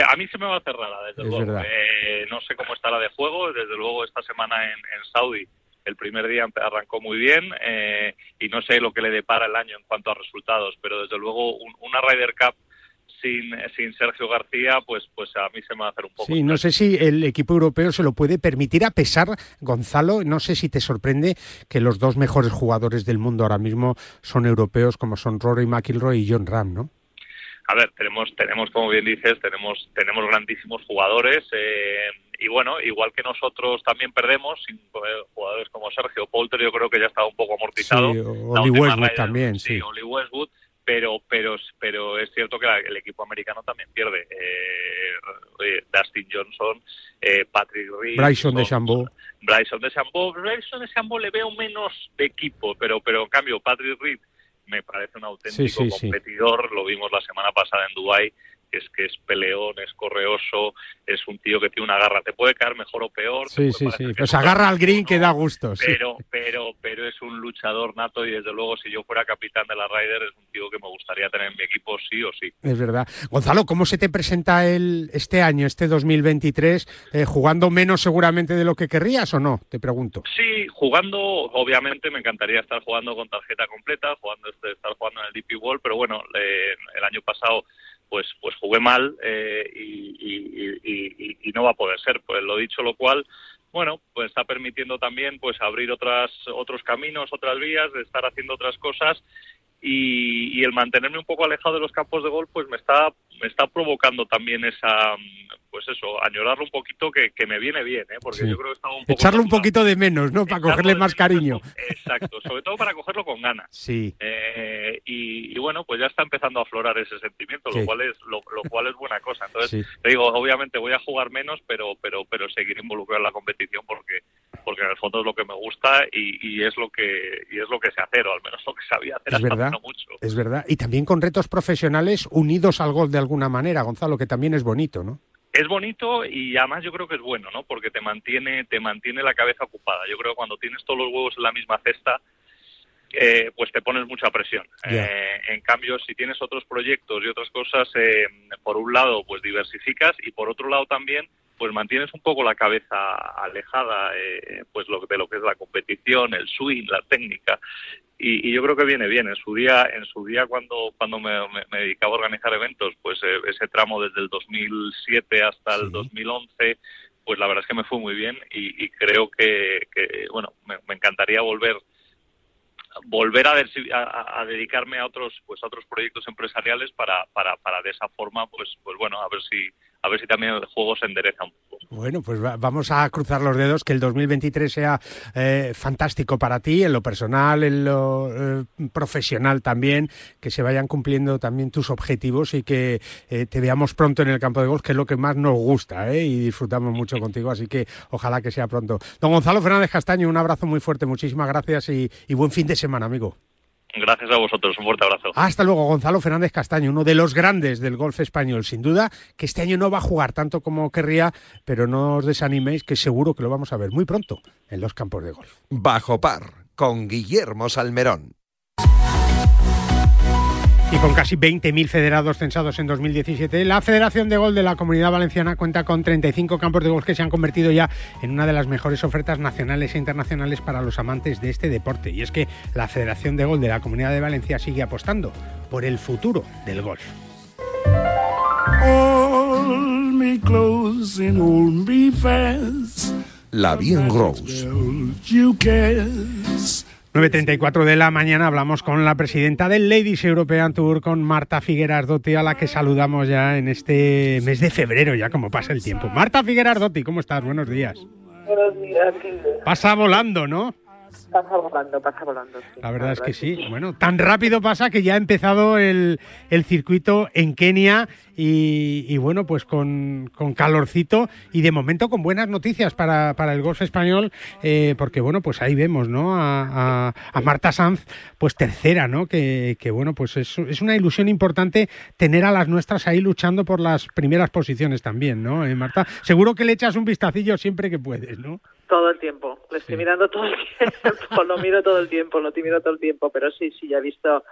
A mí se me va a hacer rara, desde luego. Eh, no sé cómo está la de juego, desde luego esta semana en, en Saudi el primer día arrancó muy bien eh, y no sé lo que le depara el año en cuanto a resultados, pero desde luego una Ryder Cup sin, sin Sergio García, pues, pues a mí se me va a hacer un poco. Sí, no sé si el equipo europeo se lo puede permitir, a pesar, Gonzalo, no sé si te sorprende que los dos mejores jugadores del mundo ahora mismo son europeos, como son Rory McIlroy y John Ram, ¿no? A ver, tenemos, tenemos como bien dices, tenemos, tenemos grandísimos jugadores. Eh, y bueno, igual que nosotros también perdemos, sin jugadores como Sergio Polter, yo creo que ya está un poco amortizado. Sí, Oli Westwood también, sí. Oli Westwood, pero, pero, pero es cierto que el equipo americano también pierde. Eh, Dustin Johnson, eh, Patrick Reed, Bryson de Chambó. Bryson de Chambó. Bryson de Chambó le veo menos de equipo, pero, pero en cambio Patrick Reed me parece un auténtico competidor. Lo vimos la semana pasada en Dubái es que es peleón, es correoso, es un tío que tiene una garra. Te puede caer mejor o peor. Sí, sí, sí. Pues agarra al green que da gusto. Pero, pero, pero es un luchador nato y desde luego si yo fuera capitán de la Ryder es un tío que me gustaría tener en mi equipo sí o sí. Es verdad. Gonzalo, ¿cómo se te presenta el, este año, este 2023, eh, jugando menos seguramente de lo que querrías o no? Te pregunto. Sí, jugando, obviamente me encantaría estar jugando con tarjeta completa, jugando este, estar jugando en el DP World, pero bueno, el año pasado pues pues jugué mal eh, y, y, no va a poder ser pues lo dicho lo cual bueno pues está permitiendo también pues abrir otras otros caminos otras vías de estar haciendo otras cosas y, el mantenerme un poco alejado de los campos de gol pues me está me está provocando también esa pues eso, añorarlo un poquito que, me viene bien, ¿eh? porque yo creo que estaba un poco... Echarlo un poquito de menos, ¿no? Para cogerle más cariño. Exacto, sobre todo para cogerlo con ganas. Sí. Eh, y, bueno, pues ya está empezando a aflorar ese sentimiento, lo cual es lo, cual es buena cosa. Entonces, te digo, obviamente voy a jugar menos, pero pero pero seguir involucrado en la competición porque porque en el fondo es lo que me gusta y, es lo que y es lo que sé hacer, o al menos lo que sabía hacer es verdad, mucho. Es verdad. Y también con retos profesionales unidos al gol de alguna manera, Gonzalo, que también es bonito, ¿no? Es bonito y además yo creo que es bueno, ¿no? Porque te mantiene, te mantiene la cabeza ocupada. Yo creo que cuando tienes todos los huevos en la misma cesta, eh, pues te pones mucha presión. Eh, en cambio, si tienes otros proyectos y otras cosas, eh, por un lado, pues diversificas y por otro lado también, pues mantienes un poco la cabeza alejada, pues lo, de lo que es la competición, el swing, la técnica y, yo creo que viene bien. En su día, en su día cuando cuando me, dedicaba a organizar eventos, pues eh, ese tramo desde el 2007 hasta el 2011, pues la verdad es que me fue muy bien y, creo que, bueno, me, encantaría volver volver a, a, dedicarme a otros pues a otros proyectos empresariales para, para, para de esa forma pues pues bueno a ver si a ver si también el juego se endereza un poco. Bueno, pues vamos a cruzar los dedos que el 2023 sea eh, fantástico para ti, en lo personal, en lo eh, profesional también, que se vayan cumpliendo también tus objetivos y que eh, te veamos pronto en el campo de golf, que es lo que más nos gusta y disfrutamos mucho contigo, así que ojalá que sea pronto. Don Gonzalo Fernández Castaño, un abrazo muy fuerte, muchísimas gracias y buen fin de semana, amigo. Gracias a vosotros, un fuerte abrazo. Hasta luego, Gonzalo Fernández Castaño, uno de los grandes del golf español, sin duda, que este año no va a jugar tanto como querría, pero no os desaniméis, que seguro que lo vamos a ver muy pronto en los campos de golf. Bajo par, con Guillermo Salmerón. Y con casi 20.000 federados censados en 2017, la Federación de Golf de la Comunidad Valenciana cuenta con 35 campos de golf que se han convertido ya en una de las mejores ofertas nacionales e internacionales para los amantes de este deporte. Y es que la Federación de Golf de la Comunidad de Valencia sigue apostando por el futuro del golf. La Bien Rose. 9.34 de la mañana hablamos con la presidenta del Ladies European Tour, con Marta Figueras Dotti, a la que saludamos ya en este mes de febrero, ya como pasa el tiempo. Marta Figueras Dotti, ¿cómo estás? Buenos días. Buenos días. Pasa volando, ¿no? Pasa volando, pasa volando. la verdad es que sí. Bueno, tan rápido pasa que ya ha empezado el, el circuito en Kenia y, bueno, pues con, con, calorcito y de momento con buenas noticias para, para el golf español, eh, porque bueno, pues ahí vemos, ¿no? A, a, Marta Sanz, pues tercera, ¿no? Que, que bueno, pues es, es, una ilusión importante tener a las nuestras ahí luchando por las primeras posiciones también, ¿no? Eh, Marta, seguro que le echas un vistacillo siempre que puedes, ¿no? Todo el tiempo, lo estoy mirando todo el tiempo, lo miro todo el tiempo, lo miro todo el tiempo, pero sí, sí, ya he visto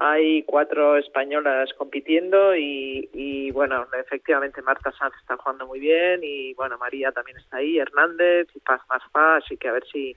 hay cuatro españolas compitiendo y, y, bueno, efectivamente Marta Sanz está jugando muy bien y bueno, María también está ahí, Hernández y Paz Más Paz, así que a ver si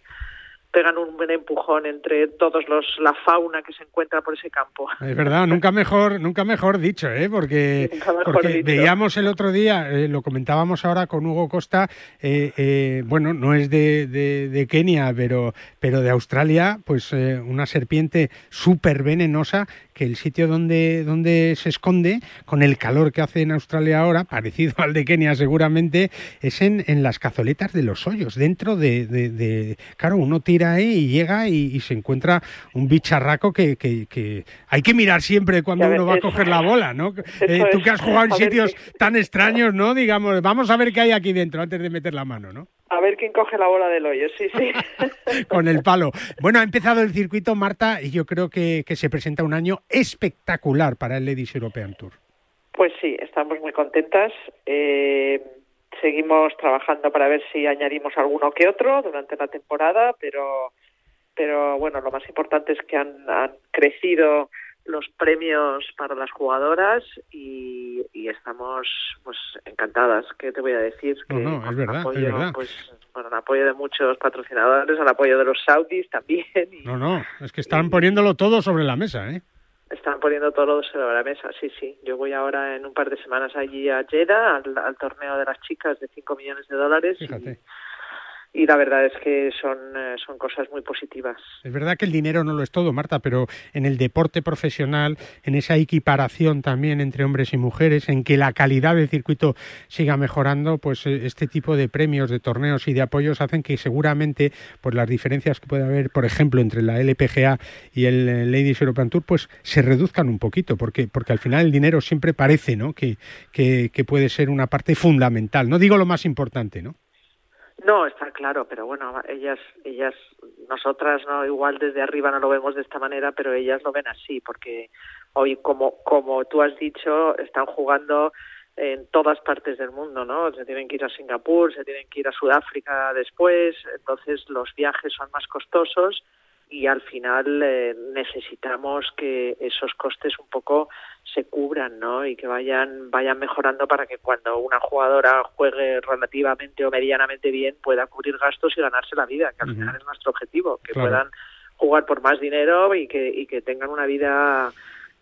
pegan un buen empujón entre todos los la fauna que se encuentra por ese campo. Es verdad, nunca mejor, nunca mejor dicho, ¿eh? porque, porque veíamos el otro día, eh, lo comentábamos ahora con Hugo Costa, eh, eh, bueno, no es de, de, Kenia, pero, pero de Australia, pues una serpiente súper venenosa que el sitio donde, donde se esconde, con el calor que hace en Australia ahora, parecido al de Kenia seguramente, es en, en las cazoletas de los hoyos, dentro de, de, claro, uno tira ahí y llega y, se encuentra un bicharraco que, que, hay que mirar siempre cuando uno va a coger la bola, ¿no? Eh, tú que has jugado en sitios tan extraños, ¿no? Digamos, vamos a ver qué hay aquí dentro antes de meter la mano, ¿no? A ver quién coge la bola del hoyo, sí, sí. Con el palo. Bueno, ha empezado el circuito, Marta, y yo creo que, se presenta un año espectacular para el Ladies European Tour. Pues sí, estamos muy contentas. Eh, seguimos trabajando para ver si añadimos alguno que otro durante la temporada, pero, pero bueno, lo más importante es que han, han crecido los premios para las jugadoras y, estamos pues encantadas. ¿Qué te voy a decir? Que no, es verdad, apoyo, es verdad. Pues, bueno, el apoyo de muchos patrocinadores, el apoyo de los saudis también. no, no, es que están poniéndolo todo sobre la mesa, ¿eh? Están poniendo todo sobre la mesa, sí, sí. Yo voy ahora en un par de semanas allí a Jeddah, al, torneo de las chicas de 5 millones de dólares. Fíjate y la verdad es que son, eh, son cosas muy positivas. Es verdad que el dinero no lo es todo, Marta, pero en el deporte profesional, en esa equiparación también entre hombres y mujeres, en que la calidad del circuito siga mejorando, pues eh, este tipo de premios, de torneos y de apoyos hacen que seguramente pues las diferencias que puede haber, por ejemplo, entre la LPGA y el eh, Ladies European Tour, pues se reduzcan un poquito, porque, porque al final el dinero siempre parece ¿no? que, que puede ser una parte fundamental. No digo lo más importante, ¿no? No, está claro, pero bueno, ellas, ellas, nosotras no, igual desde arriba no lo vemos de esta manera, pero ellas lo ven así, porque hoy, como, como tú has dicho, están jugando en todas partes del mundo, ¿no? Se tienen que ir a Singapur, se tienen que ir a Sudáfrica después, entonces los viajes son más costosos y al final eh, necesitamos que esos costes un poco se cubran, ¿no? Y que vayan vayan mejorando para que cuando una jugadora juegue relativamente o medianamente bien pueda cubrir gastos y ganarse la vida, que al final es nuestro objetivo, que puedan jugar por más dinero y que y que tengan una vida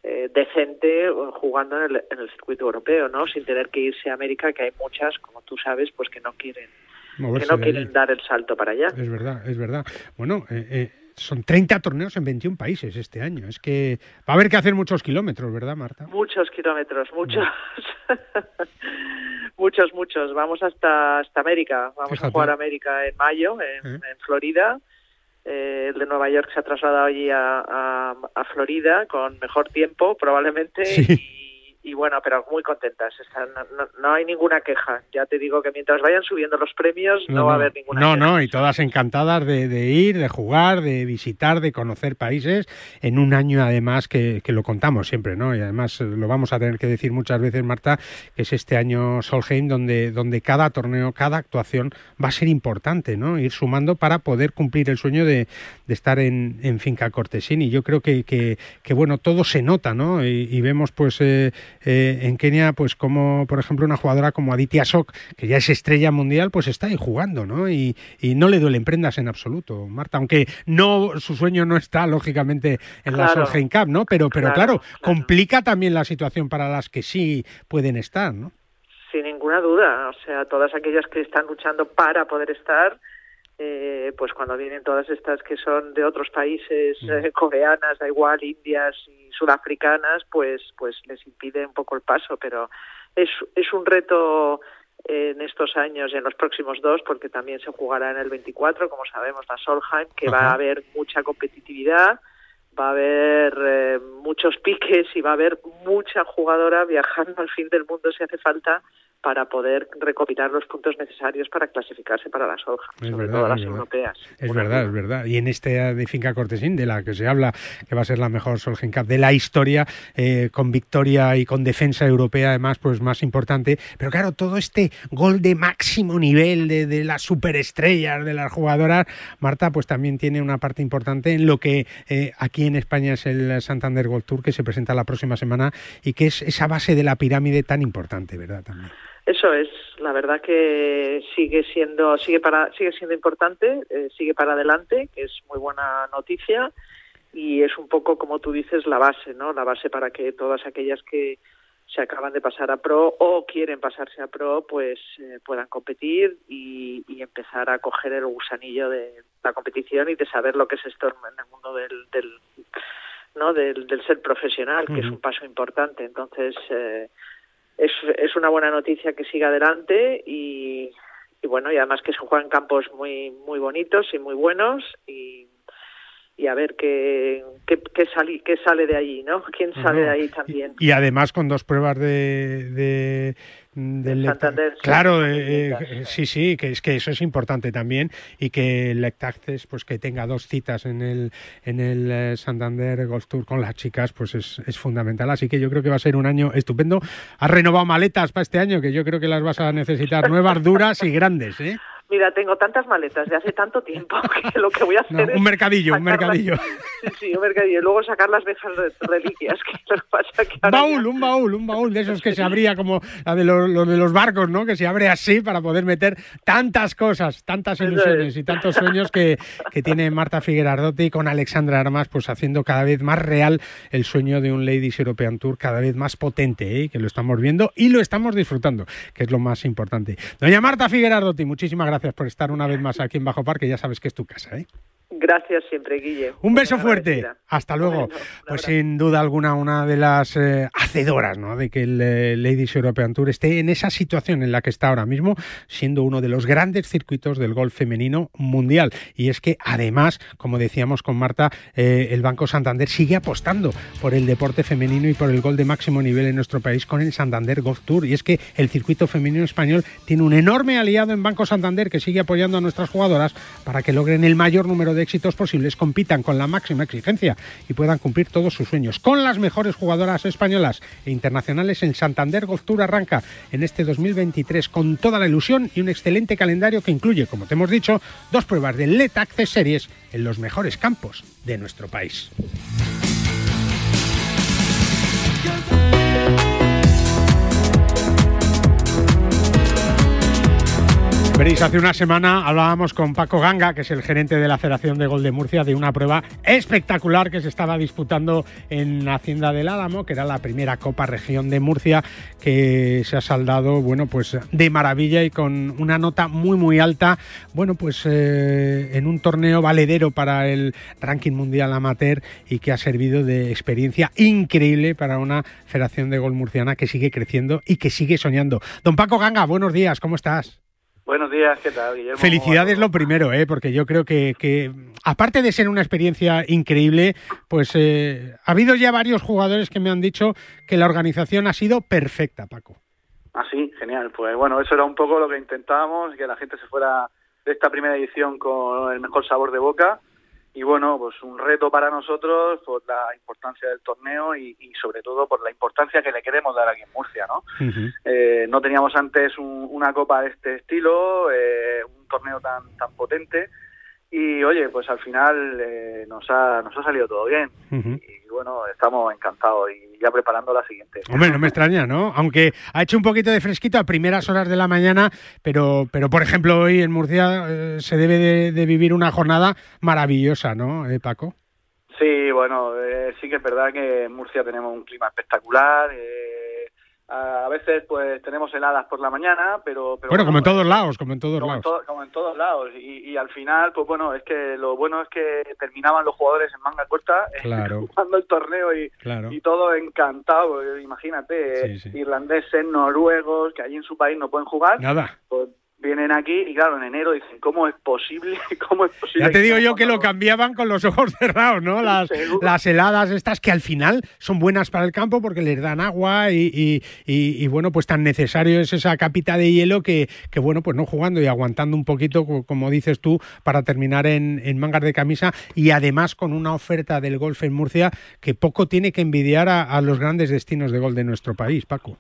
eh, decente jugando en el, en el circuito europeo, ¿no? Sin tener que irse a América, que hay muchas, como tú sabes, pues que no quieren que no quieren dar el salto para allá. Es verdad, es verdad. Bueno, eh, eh son 30 torneos en 21 países este año. Es que va a haber que hacer muchos kilómetros, ¿verdad, Marta? Muchos kilómetros, muchos. muchos, muchos. Vamos hasta, hasta América. Vamos a jugar a América en mayo, en, ¿Eh? Florida. Eh, el de Nueva York se ha trasladado allí a, a, Florida con mejor tiempo, probablemente. Y, y bueno, pero muy contentas. Están, no, hay ninguna queja. Ya te digo que mientras vayan subiendo los premios no, va a haber ninguna no, queja. No, y todas encantadas de, ir, de jugar, de visitar, de conocer países en un año además que, que, lo contamos siempre, ¿no? Y además lo vamos a tener que decir muchas veces, Marta, que es este año Solheim donde, donde cada torneo, cada actuación va a ser importante, ¿no? Ir sumando para poder cumplir el sueño de, de estar en, en Finca Cortesini. Yo creo que, que, que, bueno, todo se nota, ¿no? Y, vemos pues... Eh, eh, en Kenia, pues como por ejemplo una jugadora como Aditya Sok, que ya es estrella mundial, pues está ahí jugando, ¿no? Y, no le duelen prendas en absoluto, Marta, aunque no su sueño no está lógicamente en la Solheim Cup, ¿no? Pero, pero claro, complica también la situación para las que sí pueden estar, ¿no? Sin ninguna duda, o sea, todas aquellas que están luchando para poder estar, eh, pues cuando vienen todas estas que son de otros países, eh, coreanas, da igual, indias y sudafricanas, pues, pues les impide un poco el paso, pero es, es un reto en estos años y en los próximos dos, porque también se jugará en el 24, como sabemos, la Solheim, que va a haber mucha competitividad, va a haber eh, muchos piques y va a haber mucha jugadora viajando al fin del mundo si hace falta para poder recopilar los puntos necesarios para clasificarse para la soja, Es sobre verdad, todo las es europeas. Es verdad, es verdad. Y en esta de Finca Cortesín, de la que se habla que va a ser la mejor Solheim Cup de la historia, eh, con victoria y con defensa europea, además, pues más importante. Pero claro, todo este gol de máximo nivel de, de las superestrellas, de las jugadoras, Marta, pues también tiene una parte importante en lo que eh, aquí en España es el Santander Gold Tour, que se presenta la próxima semana y que es esa base de la pirámide tan importante, ¿verdad? También. Eso es, la verdad que sigue siendo sigue para sigue siendo importante, eh, sigue para adelante, que es muy buena noticia y es un poco como tú dices la base, ¿no? La base para que todas aquellas que se acaban de pasar a pro o quieren pasarse a pro, pues eh, puedan competir y, y empezar a coger el gusanillo de la competición y de saber lo que es esto en el mundo del, del no del, del ser profesional, que es un paso importante. Entonces eh, es, es una buena noticia que siga adelante y, y bueno y además que se juegan campos muy muy bonitos y muy buenos y, y a ver qué qué, qué, sali- qué sale de allí no quién sale de ahí también Y además con dos pruebas de, de- del Santander, claro, eh, bonitas, eh, sí, sí, que es que eso es importante también y que el Lectaxes, pues que tenga dos citas en el en el eh, Santander Golf Tour con las chicas, pues es, es fundamental. Así que yo creo que va a ser un año estupendo. Has renovado maletas para este año que yo creo que las vas a necesitar nuevas, duras y grandes, ¿eh? mira tengo tantas maletas de hace tanto tiempo que lo que voy a hacer No, es un mercadillo, un mercadillo. sí, y luego sacar las viejas re- reliquias que lo pasa que ahora baúl, un baúl, un baúl de esos que se abría como la de los, los de los barcos, ¿no? Que se abre así para poder meter tantas cosas, tantas ilusiones es. y tantos sueños que, que tiene Marta Figuerardotti con Alexandra Armas, pues haciendo cada vez más real el sueño de un Ladies European Tour, cada vez más potente, ¿eh? que lo estamos viendo y lo estamos disfrutando, que es lo más importante. Doña Marta Figuerardotti, muchísimas gracias por estar una vez más aquí en Bajo Parque, ya sabes que es tu casa, ¿eh? Gracias siempre Guille Un beso Muy fuerte. agradecida. Hasta luego. Bueno, pues sin duda alguna una de las eh, hacedoras ¿no? de que el eh, Ladies European Tour esté en esa situación en la que está ahora mismo, siendo uno de los grandes circuitos del golf femenino mundial. Y es que además, como decíamos con Marta, eh, el Banco Santander sigue apostando por el deporte femenino y por el gol de máximo nivel en nuestro país con el Santander Golf Tour. Y es que el circuito femenino español tiene un enorme aliado en Banco Santander que sigue apoyando a nuestras jugadoras para que logren el mayor número de éxitos posibles, compitan con la máxima exigencia y puedan cumplir todos sus sueños. Con las mejores jugadoras españolas e internacionales, el Santander Golf Tour arranca en este 2023 con toda la ilusión y un excelente calendario que incluye, como te hemos dicho, dos pruebas de Let Access Series en los mejores campos de nuestro país. Hace una semana hablábamos con Paco Ganga, que es el gerente de la Federación de Gol de Murcia, de una prueba espectacular que se estaba disputando en Hacienda del Álamo, que era la primera Copa Región de Murcia, que se ha saldado, bueno, pues de maravilla y con una nota muy, muy alta, bueno, pues eh, en un torneo valedero para el ranking mundial amateur y que ha servido de experiencia increíble para una Federación de Gol murciana que sigue creciendo y que sigue soñando. Don Paco Ganga, buenos días, ¿cómo estás? Buenos días, ¿qué tal, Guillermo? Felicidades lo primero, ¿eh? porque yo creo que, que, aparte de ser una experiencia increíble, pues eh, ha habido ya varios jugadores que me han dicho que la organización ha sido perfecta, Paco. Ah, sí, genial. Pues bueno, eso era un poco lo que intentábamos, que la gente se fuera de esta primera edición con el mejor sabor de boca. Y bueno, pues un reto para nosotros por la importancia del torneo y, y sobre todo por la importancia que le queremos dar aquí en Murcia, ¿no? Eh, no teníamos antes un- una copa de este estilo, eh, un torneo tan tan potente y oye, pues al final eh, nos ha nos ha salido todo bien y bueno, estamos encantados y ya preparando la siguiente. Hombre, no me extraña, ¿no? Aunque ha hecho un poquito de fresquito a primeras horas de la mañana, pero, pero por ejemplo, hoy en Murcia eh, se debe de, de vivir una jornada maravillosa, ¿no, eh, Paco? Sí, bueno, eh, sí que es verdad que en Murcia tenemos un clima espectacular. eh, a veces pues tenemos heladas por la mañana, pero, pero bueno, como en todos lados, como en todos como en, lados. como en todos lados. Y, y al final, pues bueno, es que lo bueno es que terminaban los jugadores en manga corta eh, Claro. jugando el torneo y, Claro. y todo encantado. Imagínate, eh, irlandeses, noruegos, que allí en su país no pueden jugar. Nada. Pues, vienen aquí y claro, en enero dicen, ¿cómo es posible? ¿Cómo es posible? Ya te digo yo que lo cambiaban con los ojos cerrados, ¿no? Las, las heladas estas que al final son buenas para el campo porque les dan agua y, y, y, bueno, pues tan necesario es esa capita de hielo que, que, bueno, pues no jugando y aguantando un poquito, como dices tú, para terminar en, en mangas de camisa y además con una oferta del golf en Murcia que poco tiene que envidiar a, a los grandes destinos de gol de nuestro país, Paco.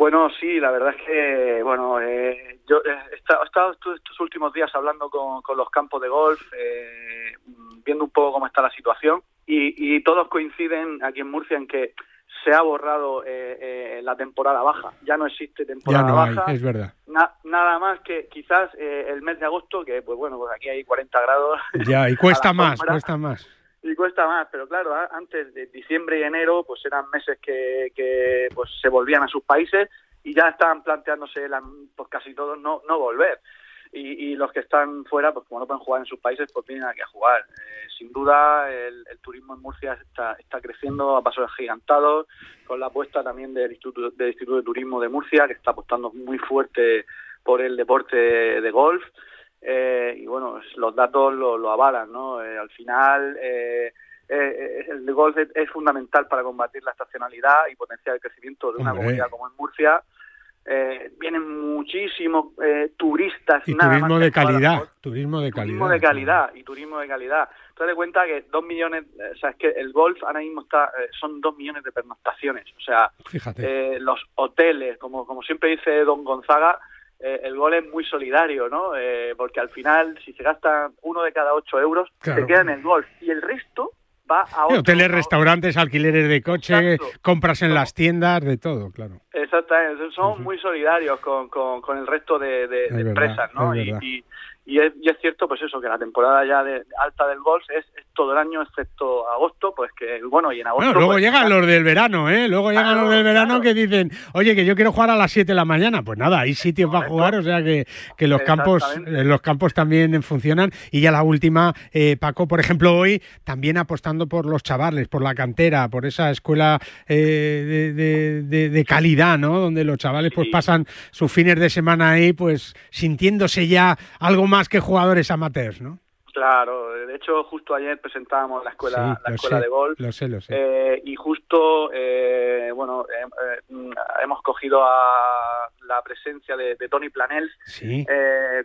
Bueno, sí, la verdad es que, bueno, eh, yo he estado, estos últimos días hablando con, los campos de golf, eh, viendo un poco cómo está la situación y, todos coinciden aquí en Murcia en que se ha borrado eh, la temporada baja. Ya no existe temporada ya no baja. Hay, es verdad. nada más que quizás el mes de agosto, que pues bueno, pues aquí hay 40 grados. Ya, y cuesta más, cuesta más y cuesta más, pero claro, antes de diciembre y enero, pues eran meses que, que pues se volvían a sus países y ya estaban planteándose la, pues casi todos no, no volver. Y, y, los que están fuera, pues como no pueden jugar en sus países, pues vienen aquí a jugar. Eh, sin duda, el, turismo en Murcia está, está creciendo a pasos gigantados, con la apuesta también del Instituto, del Instituto de Turismo de Murcia, que está apostando muy fuerte por el deporte de golf. Eh, y bueno, los datos lo, lo avalan, ¿no? Eh, al final, eh, el golf es, fundamental para combatir la estacionalidad y potenciar el crecimiento de una comunidad como en Murcia. vienen muchísimos turistas. Y turismo de calidad, turismo de calidad. Turismo de calidad y turismo de calidad. Te das cuenta que dos millones, o sea, es que el golf ahora mismo está, son dos millones de pernoctaciones. O sea, los hoteles, como, como siempre dice Don Gonzaga, eh, el gol es muy solidario, ¿no? Eh, porque al final, si se gasta uno de cada ocho euros, se queda en el golf. Y el resto va a otros... Hoteles, restaurantes, alquileres de coche, compras en las tiendas, de todo, claro. Exactamente, son muy solidarios con, con, el resto de, empresas, ¿no? Y, y, es, cierto, pues eso, que la temporada ya de, alta del golf es, todo el año, excepto agosto, pues que, bueno, y en agosto... luego pues, llegan los del verano, ¿eh? Luego llegan los del verano que dicen, oye, que yo quiero jugar a las 7 de la mañana. Pues nada, hay sitios para jugar, o sea que, que los campos eh, los campos también funcionan. Y ya la última, eh, Paco, por ejemplo, hoy también apostando por los chavales, por la cantera, por esa escuela eh, de, de, de, calidad, ¿no? Donde los chavales pues pasan sus fines de semana ahí, pues sintiéndose ya algo más que jugadores amateurs, ¿no? Claro, de hecho justo ayer presentábamos la escuela, la escuela de golf lo sé, lo sé. Eh, y justo, eh, bueno, eh, hemos cogido a la presencia de, Tony Planels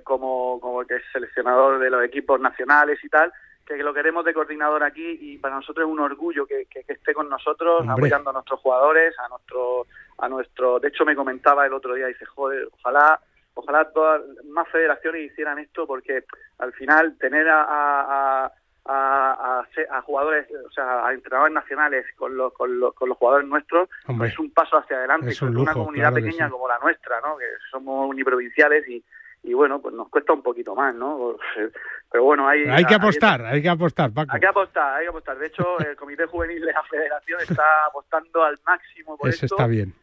como, como que es seleccionador de los equipos nacionales y tal, que lo queremos de coordinador aquí y para nosotros es un orgullo que, que, esté con nosotros, apoyando a nuestros jugadores, a nuestro, a nuestro, de hecho me comentaba el otro día, dice, joder, ojalá ojalá todas más federaciones hicieran esto porque al final tener a, a, a, a, jugadores, o sea, a entrenadores nacionales con los, con los, con los jugadores nuestros es un paso hacia adelante, es una comunidad pequeña como la nuestra, ¿no? que somos uniprovinciales y, y bueno, pues nos cuesta un poquito más, ¿no? Pero bueno, hay... Hay que apostar, hay, que apostar, Paco. Hay que apostar, hay que apostar. De hecho, el Comité Juvenil de la Federación está apostando al máximo por Eso está bien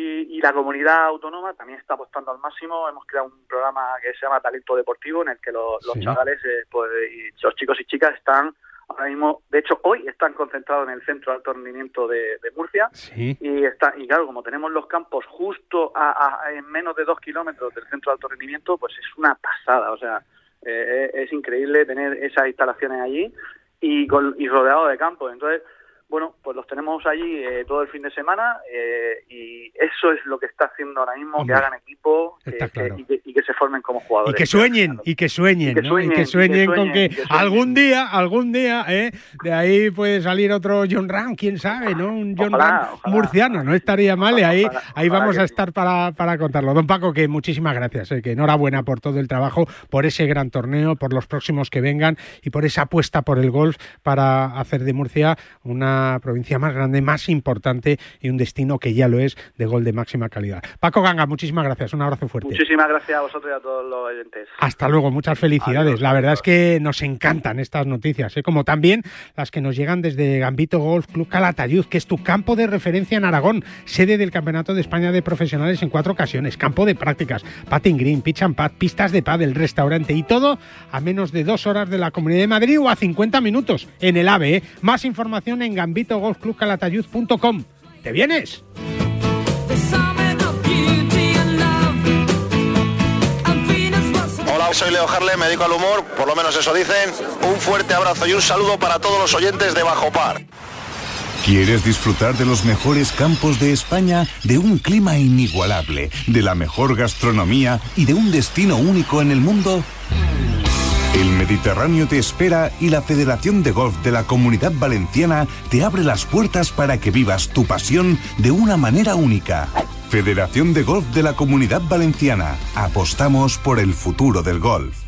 y, la comunidad autónoma también está apostando al máximo. Hemos creado un programa que se llama Talento Deportivo, en el que los, chavales, eh, pues, y los chicos y chicas están ahora mismo, de hecho hoy están concentrados en el centro de alto rendimiento de, Murcia y está y claro, como tenemos los campos justo a, en menos de dos kilómetros del centro de alto rendimiento, pues es una pasada, o sea, eh, es increíble tener esas instalaciones allí y, con, y rodeado de campos. Entonces, bueno, pues los tenemos allí eh, todo el fin de semana eh, y eso es lo que está haciendo ahora mismo, que hagan equipo y, que, se formen como jugadores. Y que sueñen, y que sueñen, y que sueñen, con que, algún día, algún día, eh, de ahí puede salir otro John Ram, quién sabe, ¿no? Un John Ram murciano, no estaría mal, y ahí, ahí vamos a estar para, para contarlo. Don Paco, que muchísimas gracias, que enhorabuena por todo el trabajo, por ese gran torneo, por los próximos que vengan y por esa apuesta por el golf para hacer de Murcia una provincia más grande, más importante y un destino que ya lo es de gol de máxima calidad. Paco Ganga, muchísimas gracias, un abrazo fuerte. Muchísimas gracias a vosotros y a todos los oyentes. Hasta luego, muchas felicidades. La verdad es que nos encantan estas noticias, ¿eh? como también las que nos llegan desde Gambito Golf Club Calatayud, que es tu campo de referencia en Aragón, sede del Campeonato de España de Profesionales en cuatro ocasiones, campo de prácticas, patting green, pitch and pad, pistas de pádel, restaurante y todo a menos de dos horas de la Comunidad de Madrid o a 50 minutos en el AVE. ¿eh? Más información en Gambito golfclubcalatayud.com. ¿Te vienes? Hola, soy Leo Harle, me dedico al humor, por lo menos eso dicen. Un fuerte abrazo y un saludo para todos los oyentes de Bajo Par. ¿Quieres disfrutar de los mejores campos de España, de un clima inigualable, de la mejor gastronomía y de un destino único en el mundo? El Mediterráneo te espera y la Federación de Golf de la Comunidad Valenciana te abre las puertas para que vivas tu pasión de una manera única. Federación de Golf de la Comunidad Valenciana. Apostamos por el futuro del golf.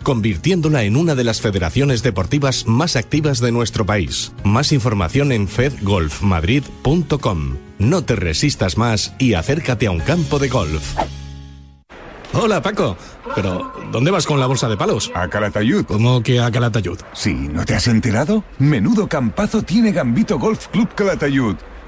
convirtiéndola en una de las federaciones deportivas más activas de nuestro país. Más información en fedgolfmadrid.com. No te resistas más y acércate a un campo de golf. Hola Paco, pero ¿dónde vas con la bolsa de palos? A Calatayud. ¿Cómo que a Calatayud? Sí, ¿no te has enterado? Menudo campazo tiene Gambito Golf Club Calatayud.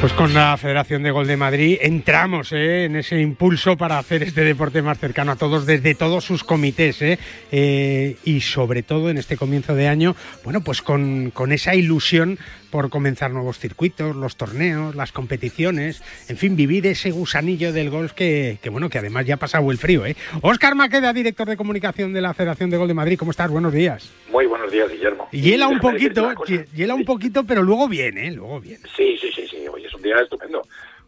Pues con la Federación de Gol de Madrid entramos ¿eh? en ese impulso para hacer este deporte más cercano a todos desde todos sus comités ¿eh? Eh, y sobre todo en este comienzo de año, bueno, pues con, con, esa ilusión por comenzar nuevos circuitos, los torneos, las competiciones, en fin, vivir ese gusanillo del golf que, que bueno, que además ya ha pasado el frío. ¿eh? Óscar Maqueda, director de comunicación de la Federación de Gol de Madrid, ¿cómo estás? Buenos días. Muy buenos días, Guillermo. Hiela un poquito, hiela un poquito, pero luego viene, luego viene. Sí, sí, sí, un día estupendo.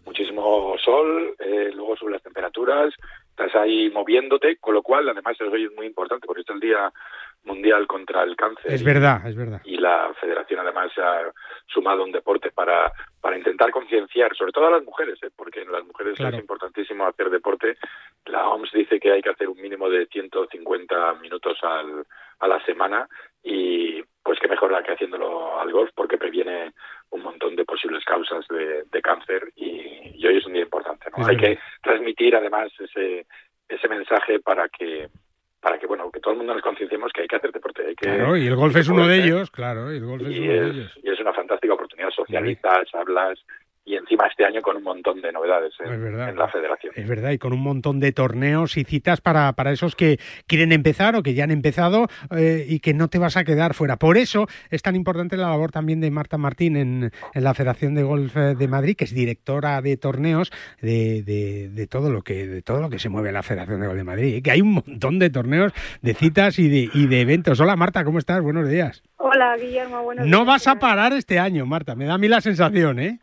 Muchísimo sol, eh, luego suben las temperaturas, estás ahí moviéndote, con lo cual, además, eso es muy importante, porque este es el día mundial contra el cáncer. Es verdad, es verdad. Y la federación además ha sumado un deporte para, para intentar concienciar, sobre todo a las mujeres, ¿eh? porque en las mujeres claro. es importantísimo hacer deporte. La OMS dice que hay que hacer un mínimo de 150 minutos al, a la semana y pues qué mejor que haciéndolo al golf porque previene un montón de posibles causas de, de cáncer y, y, hoy es un día importante. ¿no? Hay que transmitir además ese, ese mensaje para que para que bueno que todo el mundo nos concienciemos que hay que hacer deporte hay que, claro y el golf es uno de ellos claro y el golf es y uno es, de ellos y es una fantástica oportunidad socializas hablas y encima este año con un montón de novedades en, la federación. Es verdad, y con un montón de torneos y citas para, para esos que quieren empezar o que ya han empezado eh, y que no te vas a quedar fuera. Por eso es tan importante la labor también de Marta Martín en, la Federación de Golf eh, de Madrid, que es directora de torneos de, de, todo lo que de todo lo que se mueve en la Federación de Golf de Madrid, que hay un montón de torneos, de citas y de, y de eventos. Hola Marta, ¿cómo estás? Buenos días. Hola Guillermo, buenos días. No vas a parar este año, Marta, me da a mí la sensación, ¿eh?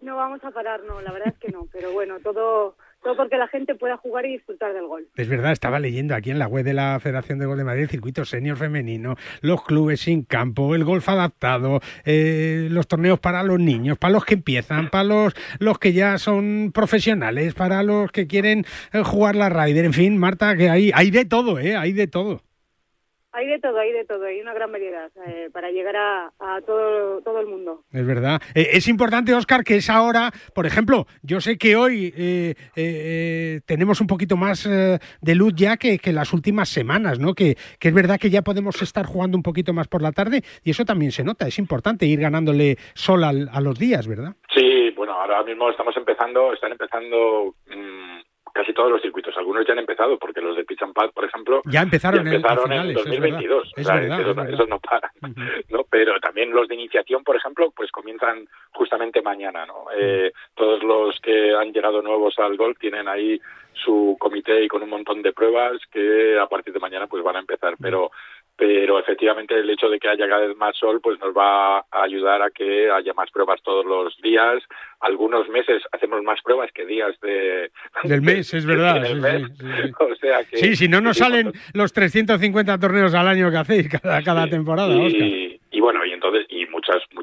No vamos a parar, no, la verdad es que no, pero bueno, todo todo porque la gente pueda jugar y disfrutar del gol. Es verdad, estaba leyendo aquí en la web de la Federación de Gol de Madrid el circuito senior femenino, los clubes sin campo, el golf adaptado, eh, los torneos para los niños, para los que empiezan, para los, los que ya son profesionales, para los que quieren eh, jugar la Ryder, en fin, Marta, que hay, hay de todo, ¿eh? Hay de todo. Hay de todo, hay de todo, hay una gran variedad eh, para llegar a, todo, todo el mundo. Es verdad. Eh, es importante, Oscar, que es ahora, por ejemplo, yo sé que hoy eh, tenemos un poquito más de luz ya que, que, las últimas semanas, ¿no? Que, que, es verdad que ya podemos estar jugando un poquito más por la tarde y eso también se nota. Es importante ir ganándole sol a los días, ¿verdad? Sí, bueno, ahora mismo estamos empezando, están empezando. Mm, casi todos los circuitos. Algunos ya han empezado, porque los de Pitch and Pad, por ejemplo, ya empezaron, empezaron en, 2022. Es verdad, esos, no paran. ¿no? Pero también los de iniciación, por ejemplo, pues comienzan justamente mañana. ¿no? Eh, todos los que han llegado nuevos al golf tienen ahí su comité y con un montón de pruebas que a partir de mañana pues van a empezar. Pero pero efectivamente el hecho de que haya cada vez más sol pues nos va a ayudar a que haya más pruebas todos los días. Algunos meses hacemos más pruebas que días de del mes, es verdad. Sí, o sea que, sí, si no nos salen los 350 torneos al año que hacéis cada, cada temporada, entonces y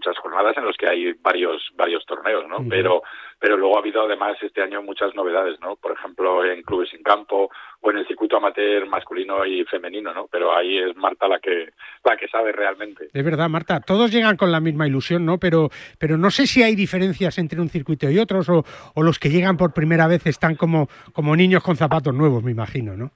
muchas jornadas en los que hay varios varios torneos, ¿no? Pero pero luego ha habido además este año muchas novedades, ¿no? Por ejemplo, en clubes sin campo o en el circuito amateur masculino y femenino, ¿no? Pero ahí es Marta la que la que sabe realmente. Es verdad, Marta, todos llegan con la misma ilusión, ¿no? Pero pero no sé si hay diferencias entre un circuito y otros o, o los que llegan por primera vez están como como niños con zapatos nuevos, me imagino, ¿no?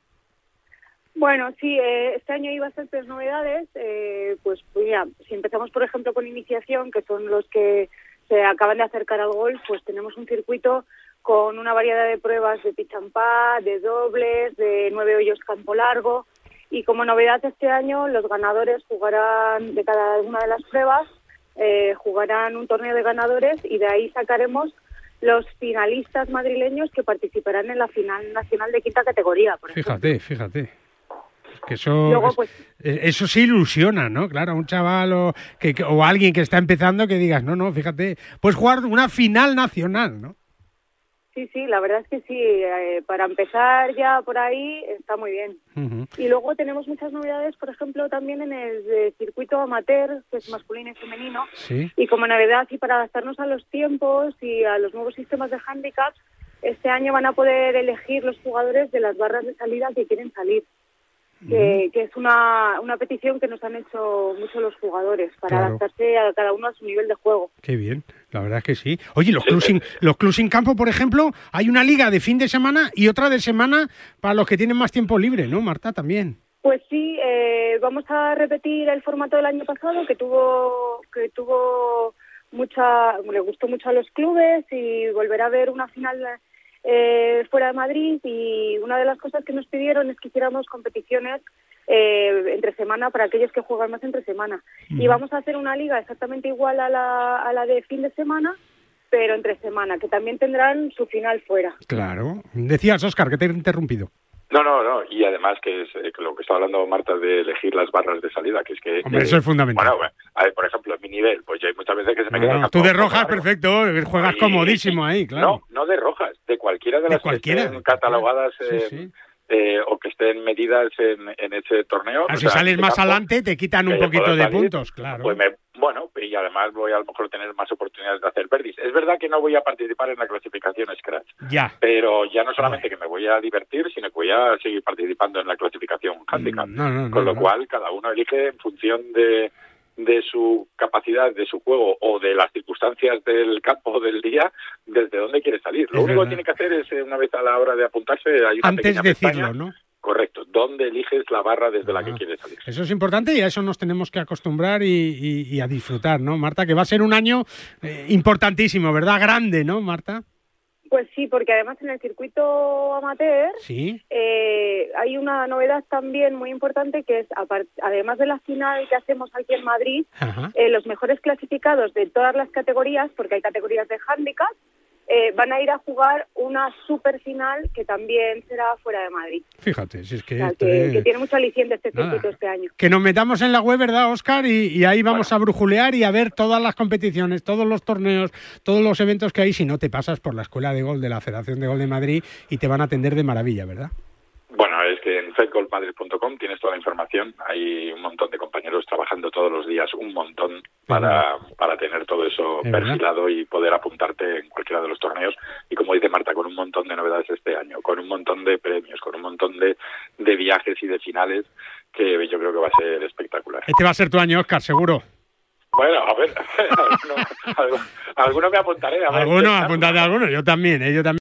Bueno, sí, eh, este año hay bastantes novedades. Eh, pues, pues mira, si empezamos, por ejemplo, con iniciación, que son los que se acaban de acercar al golf, pues tenemos un circuito con una variedad de pruebas de pitch de dobles, de nueve hoyos campo largo. Y como novedad este año, los ganadores jugarán de cada una de las pruebas, eh, jugarán un torneo de ganadores y de ahí sacaremos los finalistas madrileños que participarán en la final nacional de quinta categoría. Por fíjate, fíjate. Que eso, pues, eh, eso sí ilusiona, ¿no? Claro, un chaval o, que, o alguien que está empezando que digas, no, no, fíjate, puedes jugar una final nacional, ¿no? Sí, sí, la verdad es que sí, eh, para empezar ya por ahí está muy bien. Y luego tenemos muchas novedades, por ejemplo, también en el circuito amateur, que es masculino y femenino. Y como novedad y para adaptarnos a los tiempos y a los nuevos sistemas de handicaps, este año van a poder elegir los jugadores de las barras de salida que quieren salir que, es una, una petición que nos han hecho muchos los jugadores para adaptarse a cada uno a su nivel de juego. Qué bien, la verdad es que sí. Oye, los clubs sin, los clubs campo, por ejemplo, hay una liga de fin de semana y otra de semana para los que tienen más tiempo libre, ¿no, Marta? También. Pues sí, eh, vamos a repetir el formato del año pasado que tuvo que tuvo mucha, le gustó mucho a los clubes y volver a ver una final eh, fuera de Madrid y una de las cosas que nos pidieron es que hiciéramos competiciones eh, entre semana para aquellos que juegan más entre semana. Y vamos a hacer una liga exactamente igual a la, a la de fin de semana, pero entre semana, que también tendrán su final fuera. Claro. Decías, Oscar, que te he interrumpido. No, no, no. Y además que es eh, lo que está hablando Marta de elegir las barras de salida, que es que... Hombre, eso es fundamental. Bueno, a ver, por ejemplo, en mi nivel, pues ya hay muchas veces que se me queda... tú de rojas, perfecto, juegas comodísimo ahí, claro. No, no de de cualquiera de, las que estén catalogadas... Eh, o que estén medidas en, en ese torneo. Ah, si sales más adelante te quitan un poquito de puntos, claro. Pues bueno, y además voy a lo mejor tener más oportunidades de hacer verdis. Es verdad que no voy a participar en la clasificación Scratch. Ya. Pero ya no solamente que me voy a divertir, sino que voy a seguir participando en la clasificación handicap. Mm, Con lo cual cada uno elige en función de de su capacidad, de su juego o de las circunstancias del campo del día, desde dónde quiere salir. Lo único que tiene que hacer es, eh, una vez a la hora de apuntarse, hay una Antes decirlo, ¿no? Correcto. ¿Dónde eliges la barra desde la que Ah. quieres salir? Eso es importante y a eso nos tenemos que acostumbrar y, y- y a disfrutar, ¿no, Marta? Que va a ser un año eh, importantísimo, ¿verdad? Grande, ¿no, Marta? Pues sí, porque además en el circuito amateur Sí. eh, hay una novedad también muy importante que es, además de la final que hacemos aquí en Madrid, eh, los mejores clasificados de todas las categorías, porque hay categorías de handicap, eh, van a ir a jugar una super final que también será fuera de Madrid. Fíjate, si es que, O sea, esto que, es- que tiene mucho aliciente este Nada. circuito este año. que nos metamos en la web, ¿verdad, Oscar? Y, y ahí vamos a brujulear y a ver todas las competiciones, todos los torneos, todos los eventos que hay. Si no te pasas por la Escuela de Gol de la Federación de Gol de Madrid y te van a atender de maravilla, ¿verdad? Bueno, es que en fedgolfmadrid.com tienes toda la información. Hay un montón de compañeros trabajando todos los días, un montón, para, para tener todo eso Es verdad. perfilado y poder apuntarte en cualquiera de los torneos. Y como dice Marta, con un montón de novedades este año, con un montón de premios, con un montón de, de viajes y de finales, que yo creo que va a ser espectacular. Este va a ser tu año, Oscar, seguro. Bueno, a ver, alguno, alguno me apuntaré. A ver, Alguno, apúntate a alguno. Yo también, ¿eh? yo también.